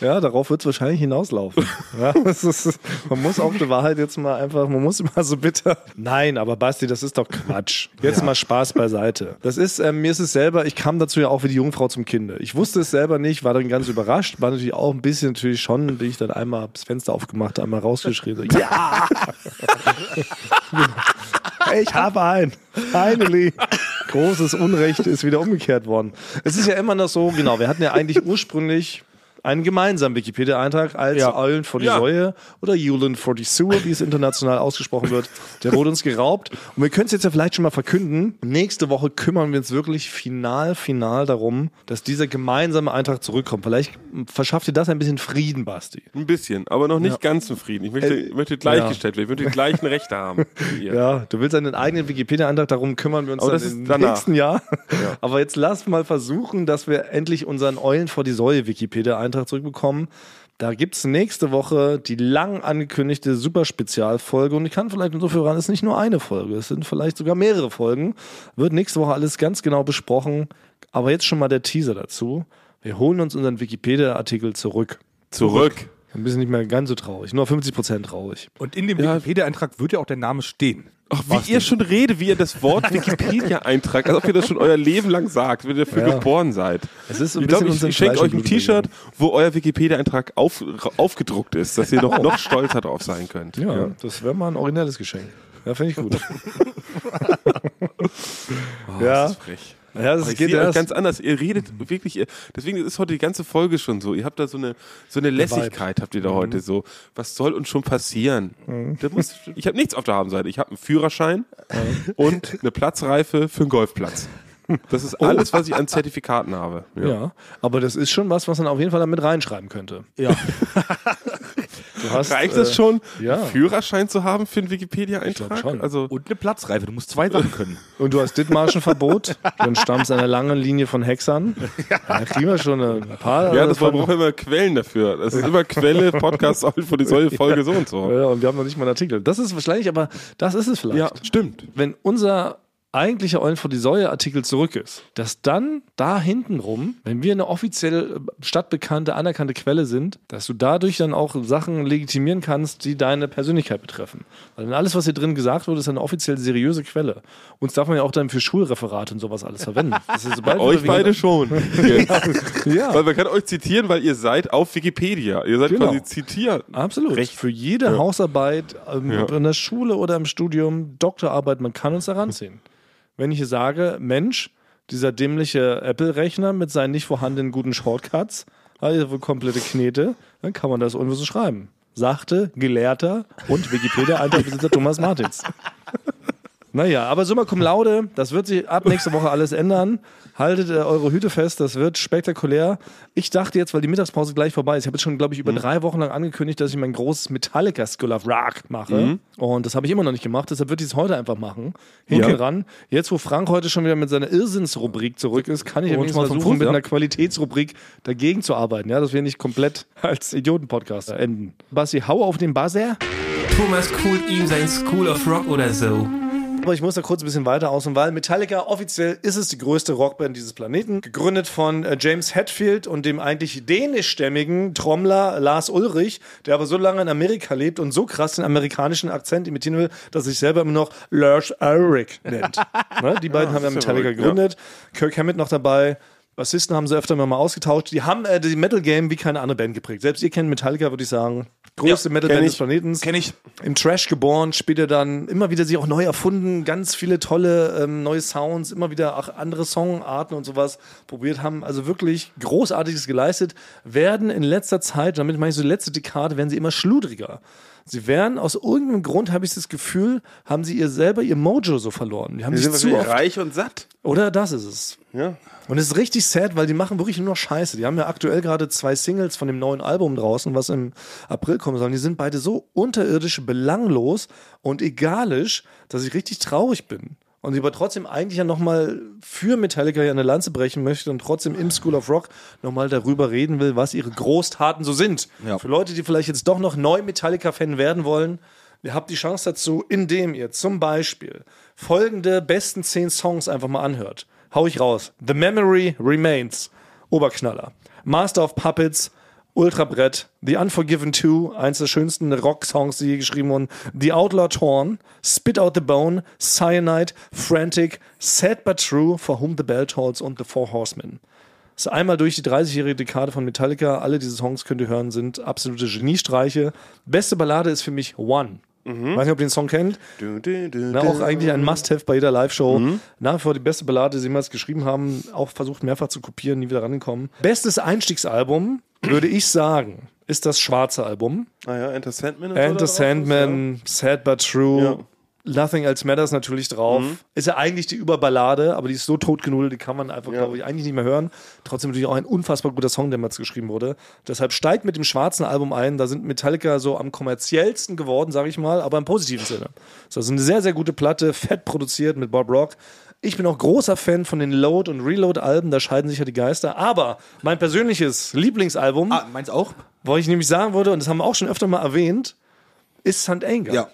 Ja, darauf wird es wahrscheinlich hinauslaufen. ja, ist, man muss auch die Wahrheit jetzt mal einfach, man muss immer so bitter. Nein, aber Basti, das ist doch Quatsch. Jetzt mal Spaß beiseite. Das ist, ähm, mir ist es selber, ich kam dazu ja auch wie die Jungfrau zum Kinde. Ich wusste es selber nicht, war dann ganz überrascht, war natürlich auch ein bisschen natürlich schon, bin ich dann einmal das Fenster aufgemacht, einmal rausgeschrien. So, ja! Ich habe einen. Finally. Großes Unrecht ist wieder umgekehrt worden. Es ist ja immer noch so, genau, wir hatten ja eigentlich ursprünglich einen gemeinsamen Wikipedia-Eintrag als Ja. Eulen vor die Ja. Säue oder Julen for die Sewer, wie es international ausgesprochen wird. Der wurde uns geraubt. Und wir können es jetzt ja vielleicht schon mal verkünden. Nächste Woche kümmern wir uns wirklich final, final darum, dass dieser gemeinsame Eintrag zurückkommt. Vielleicht verschafft dir das ein bisschen Frieden, Basti. Ein bisschen, aber noch nicht ganz zufrieden. Ich möchte, Äh, ich möchte gleichgestellt werden. Ich möchte die gleichen Rechte haben. wie ihr. Ja, du willst einen eigenen Wikipedia-Eintrag, darum kümmern wir uns Aber dann das im danach. nächsten Jahr. Aber jetzt lass mal versuchen, dass wir endlich unseren Eulen vor die Säue Wikipedia-Eintrag zurückbekommen. Da gibt's nächste Woche die lang angekündigte Super-Spezialfolge und ich kann vielleicht so viel ran, es ist nicht nur eine Folge, es sind vielleicht sogar mehrere Folgen. Wird nächste Woche alles ganz genau besprochen. Aber jetzt schon mal der Teaser dazu. Wir holen uns unseren Wikipedia-Artikel zurück. Zurück. Ein bisschen nicht mehr ganz so traurig, nur 50% traurig. Und in dem Wikipedia-Eintrag wird ja auch der Name stehen. Ach, wie ihr schon redet, wie ihr das Wort Wikipedia eintragt, als ob ihr das schon euer Leben lang sagt, wenn ihr dafür Ja. geboren seid. Es ist so ein ich glaube, ich, ich schenke euch ein T-Shirt, wo euer Wikipedia-Eintrag auf, aufgedruckt ist, dass ihr noch, noch stolzer drauf sein könnt. Ja, das wäre mal ein originelles Geschenk. Ja, finde ich gut. Oh, Ja. Das ist frech. Ja, das ich geht sehe euch erst. ganz anders. Ihr redet wirklich, ihr, deswegen ist heute die ganze Folge schon so. Ihr habt da so eine, so eine Lässigkeit, habt ihr da heute so. Was soll uns schon passieren? Da muss, ich habe nichts auf der Habenseite. Ich habe einen Führerschein und eine Platzreife für einen Golfplatz. Das ist alles, was ich an Zertifikaten habe. ja. aber das ist schon was, was man auf jeden Fall damit reinschreiben könnte. Ja. Du hast, Reicht äh, das schon, ja. einen Führerschein zu haben für einen Ich Wikipedia-Eintrag? Also, Und eine Platzreife. Du musst zwei Sachen können. Und du hast Dithmarschen-Verbot. Du entstammst einer langen Linie von Hexern. Ja, da kriegen wir schon ein paar. ja, das braucht immer Quellen dafür. Das ist immer Quelle, Podcast, von die Säule, Folge so und so. Ja, und wir haben noch nicht mal einen Artikel. Das ist wahrscheinlich, aber das ist es vielleicht. Ja, stimmt. wenn unser eigentlicher Eulen vor die Säue Artikel zurück ist, dass dann da hintenrum, wenn wir eine offiziell stadtbekannte, anerkannte Quelle sind, dass du dadurch dann auch Sachen legitimieren kannst, die deine Persönlichkeit betreffen. Weil dann alles, was hier drin gesagt wurde, ist eine offiziell seriöse Quelle. Uns darf man ja auch dann für Schulreferate und sowas alles verwenden. Das ist, sobald Euch beide schon. Ja. Weil man kann euch zitieren, weil ihr seid auf Wikipedia. Ihr seid Genau. quasi zitiert. Absolut. Recht. Für jede Hausarbeit, ähm, Ja. in der Schule oder im Studium, Doktorarbeit, man kann uns heranziehen. Wenn ich hier sage, Mensch, dieser dämliche Apple-Rechner mit seinen nicht vorhandenen guten Shortcuts, wohl komplette Knete, dann kann man das so schreiben. Sagte, Gelehrter und Wikipedia-Eintragbesitzer Thomas Martins. Naja, aber summa cum laude, das wird sich ab nächste Woche alles ändern. Haltet äh, eure Hüte fest, das wird spektakulär. Ich dachte jetzt, weil die Mittagspause gleich vorbei ist, ich habe jetzt schon, glaube ich, über drei Wochen lang angekündigt, dass ich mein großes Metallica School of Rock mache. Und das habe ich immer noch nicht gemacht, deshalb würde ich es heute einfach machen. Hinten Ja. ran. Jetzt, wo Frank heute schon wieder mit seiner Irrsinnsrubrik zurück ist, kann ich ja wenigstens versuchen, Fuß, mit ja. einer Qualitätsrubrik dagegen zu arbeiten, ja, dass wir nicht komplett als Idioten-Podcast enden. Basti, hau auf den Buzzer. Thomas coolt ihm sein School of Rock oder so. Aber ich muss da kurz ein bisschen weiter ausholen, weil Metallica offiziell ist es die größte Rockband dieses Planeten. Gegründet von äh, James Hetfield und dem eigentlich dänischstämmigen Trommler Lars Ulrich, der aber so lange in Amerika lebt und so krass den amerikanischen Akzent imitieren will, dass er sich selber immer noch Lars Ulrich nennt. ne? Die beiden haben ja ist ja Metallica verrückt, gegründet. Kirk Hammett noch dabei. Bassisten haben sie öfter mal ausgetauscht. Die haben äh, die Metal Game wie keine andere Band geprägt. Selbst ihr kennt Metallica, würde ich sagen. Größte Metal kenn Band des Planeten. Kenn ich. Im Trash geboren, später dann immer wieder sich auch neu erfunden, ganz viele tolle ähm, neue Sounds, immer wieder auch andere Songarten und sowas probiert haben. Also wirklich Großartiges geleistet. Werden in letzter Zeit, damit meine ich so die letzte Dekade, werden sie immer schludriger. Sie werden aus irgendeinem Grund, habe ich das Gefühl, haben sie ihr selber ihr Mojo so verloren. Die haben Wir sich sind zu oft reich und satt. oder das ist es. Ja. Und es ist richtig sad, weil die machen wirklich nur noch Scheiße. Die haben ja aktuell gerade zwei Singles von dem neuen Album draußen, was im April kommen soll. Und Die sind beide so unterirdisch, belanglos und egalisch, dass ich richtig traurig bin. Und ich aber trotzdem eigentlich ja nochmal für Metallica ja eine Lanze brechen möchte und trotzdem im School of Rock nochmal darüber reden will, was ihre Großtaten so sind. Ja. Für Leute, die vielleicht jetzt doch noch neu Metallica-Fan werden wollen, ihr habt die Chance dazu, indem ihr zum Beispiel folgende besten zehn Songs einfach mal anhört. Hau ich raus. The Memory Remains. Oberknaller. Master of Puppets. Ultrabrett, The Unforgiven 2, eins der schönsten Rock-Songs, die je geschrieben wurden, The Outlaw Torn, Spit Out the Bone, Cyanide, Frantic, Sad But True, For Whom the Bell Tolls und The Four Horsemen. ist einmal durch die 30-jährige Dekade von Metallica. Alle diese Songs könnt ihr hören, sind absolute Geniestreiche. Beste Ballade ist für mich One. Mhm. Weiß nicht, ob ihr den Song kennt. Na, auch eigentlich ein Must-Have bei jeder Live-Show. Mhm. Nach wie vor die beste Ballade, die sie jemals geschrieben haben. Auch versucht mehrfach zu kopieren, nie wieder rangekommen. Bestes Einstiegsalbum, würde ich sagen, ist das schwarze Album. Ah ja, Enter Sandman. Enter drauf ist, Sandman, Sad But True. Ja. Nothing Else Matters natürlich drauf. Mhm. Ist ja eigentlich die Überballade, aber die ist so totgenudelt, die kann man einfach, Ja. glaube ich, eigentlich nicht mehr hören. Trotzdem natürlich auch ein unfassbar guter Song, der mal geschrieben wurde. Deshalb steigt mit dem schwarzen Album ein. Da sind Metallica so am kommerziellsten geworden, sage ich mal, aber im positiven Sinne. Das ist also eine sehr, sehr gute Platte, fett produziert mit Bob Rock. Ich bin auch großer Fan von den Load- und Reload-Alben, da scheiden sich ja die Geister. Aber mein persönliches Lieblingsalbum, Ah, meins auch? wo ich nämlich sagen würde, und das haben wir auch schon öfter mal erwähnt, ist St. Anger. Ja.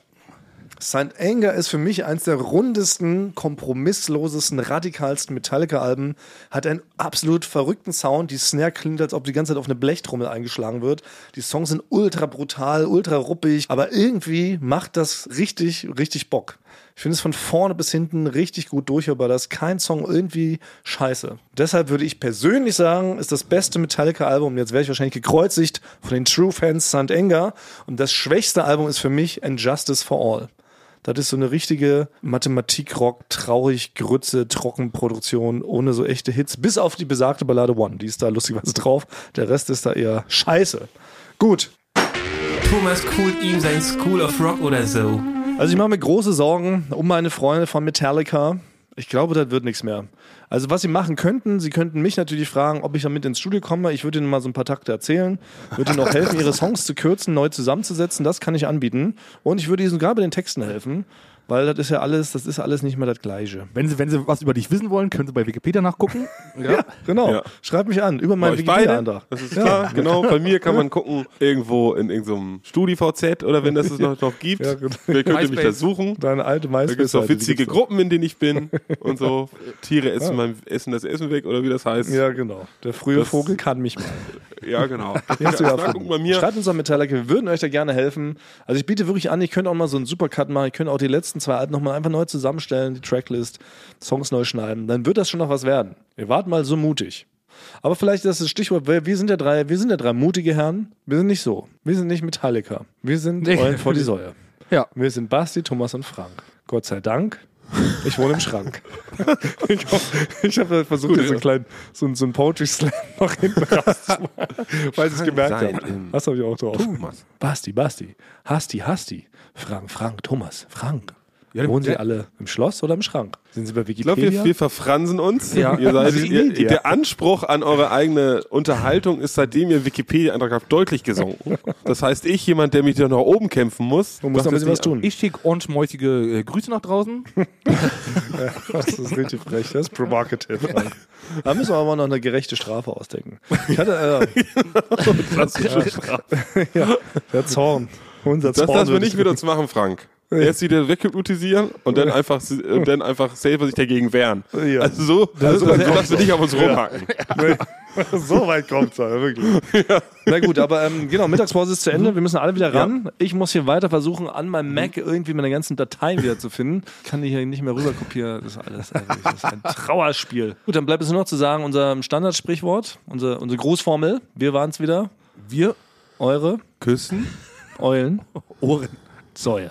St. Anger ist für mich eins der rundesten, kompromisslosesten, radikalsten Metallica-Alben. Hat einen absolut verrückten Sound. Die Snare klingt, als ob die ganze Zeit auf eine Blechtrommel eingeschlagen wird. Die Songs sind ultra brutal, ultra ruppig, aber irgendwie macht das richtig, richtig Bock. Ich finde es von vorne bis hinten richtig gut durchhörbar. Da ist kein Song irgendwie scheiße. Deshalb würde ich persönlich sagen, ist das beste Metallica-Album. Jetzt werde ich wahrscheinlich gekreuzigt von den True-Fans St. Anger. Und das schwächste Album ist für mich And Justice for All. Das ist so eine richtige Mathematik-Rock, traurig, Grütze, Trockenproduktion, ohne so echte Hits. Bis auf die besagte Ballade One. Die ist da lustigerweise drauf. Der Rest ist da eher scheiße. Gut. Thomas coolt ihm sein School of Rock oder so. Also ich mache mir große Sorgen um meine Freunde von Metallica. Ich glaube, das wird nichts mehr. Also was sie machen könnten, sie könnten mich natürlich fragen, ob ich damit ins Studio komme. Ich würde ihnen mal so ein paar Takte erzählen, würde ihnen auch helfen, ihre Songs zu kürzen, neu zusammenzusetzen. Das kann ich anbieten. Und ich würde ihnen sogar bei den Texten helfen, weil das ist ja alles, das ist alles nicht mehr das Gleiche. Wenn Sie, wenn Sie was über dich wissen wollen, können Sie bei Wikipedia nachgucken. Ja, genau. Ja. Schreibt mich an über meinen? Wikipedia-Antrag. Das ist klar, genau. Bei mir kann man gucken, irgendwo in irgendeinem StudiVZ oder wenn das es noch, noch gibt. Ja, genau. Wer könnte mich da MySpace. suchen? Deine alte Da gibt es auch witzige. Gruppen, in denen ich bin und so. Tiere essen, mein, essen das Essen weg oder wie das heißt. Ja, genau. Der frühe Das- Vogel kann mich mal. Ja, genau. Hast du ja Ja. Schreibt uns an Metallica, wir würden euch da gerne helfen. Also ich biete wirklich an, ich könnte auch mal so einen Supercut machen, ich könnte auch die letzten zwei Alben nochmal einfach neu zusammenstellen, die Tracklist, Songs neu schneiden. Dann wird das schon noch was werden. Ihr wart mal so mutig. Aber vielleicht ist das das Stichwort, wir wir sind ja drei, wir sind ja drei mutige Herren. Wir sind nicht so. Wir sind nicht Metallica. Wir sind Nee. Eulen vor die Säue. Ja. Wir sind Basti, Thomas und Frank. Gott sei Dank. Ich wohne im Schrank. ich ich habe versucht, jetzt so einen kleinen, so, einen- so einen Poetry Slam nach hinten rauszumachen, weil ich es gemerkt habe. Das habe ich auch drauf. Thomas. Basti, Basti, Hasti, Hasti, Frank, Frank, Thomas, Frank. Ja, Wohnen Sie alle im Schloss oder im Schrank? Sind Sie bei Ich glaube, Wikipedia? wir, wir verfransen uns. Ja. Ihr seid, ihr, der Anspruch an eure eigene Unterhaltung ist, seitdem ihr Wikipedia-Eintrag habt, deutlich gesunken. Das heißt, ich, jemand, der mich da nach oben kämpfen muss, muss ein das bisschen was tun. Ich schicke ohrenschmäuchige äh, Grüße nach draußen. Das ist richtig frech, das ist provocative. Frank. Da müssen wir aber noch eine gerechte Strafe ausdenken. Ich hatte, äh, ja, der Zorn. Unser Das Zorn lassen wir nicht mit uns machen, Frank. Erst wieder weghypnotisieren und dann einfach, und dann einfach selber sich dagegen wehren. Ja. Also so, Das so, ist so aber dass wir nicht auf uns rumhacken. Nee, so weit kommt es wirklich. Na gut, aber ähm, genau, Mittagspause ist zu Ende. Wir müssen alle wieder ran. Ich muss hier weiter versuchen, an meinem Mac irgendwie meine ganzen Dateien wieder zu finden. Kann die hier nicht mehr rüber kopieren. Das ist alles wirklich, das ist ein Trauerspiel. Gut, dann bleibt es nur noch zu sagen, unser Standardsprichwort, unsere, unsere Grußformel. Wir waren es wieder. Wir Eure Küssen, Eulen. Ohren. Säue.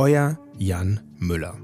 Euer Jan Müller.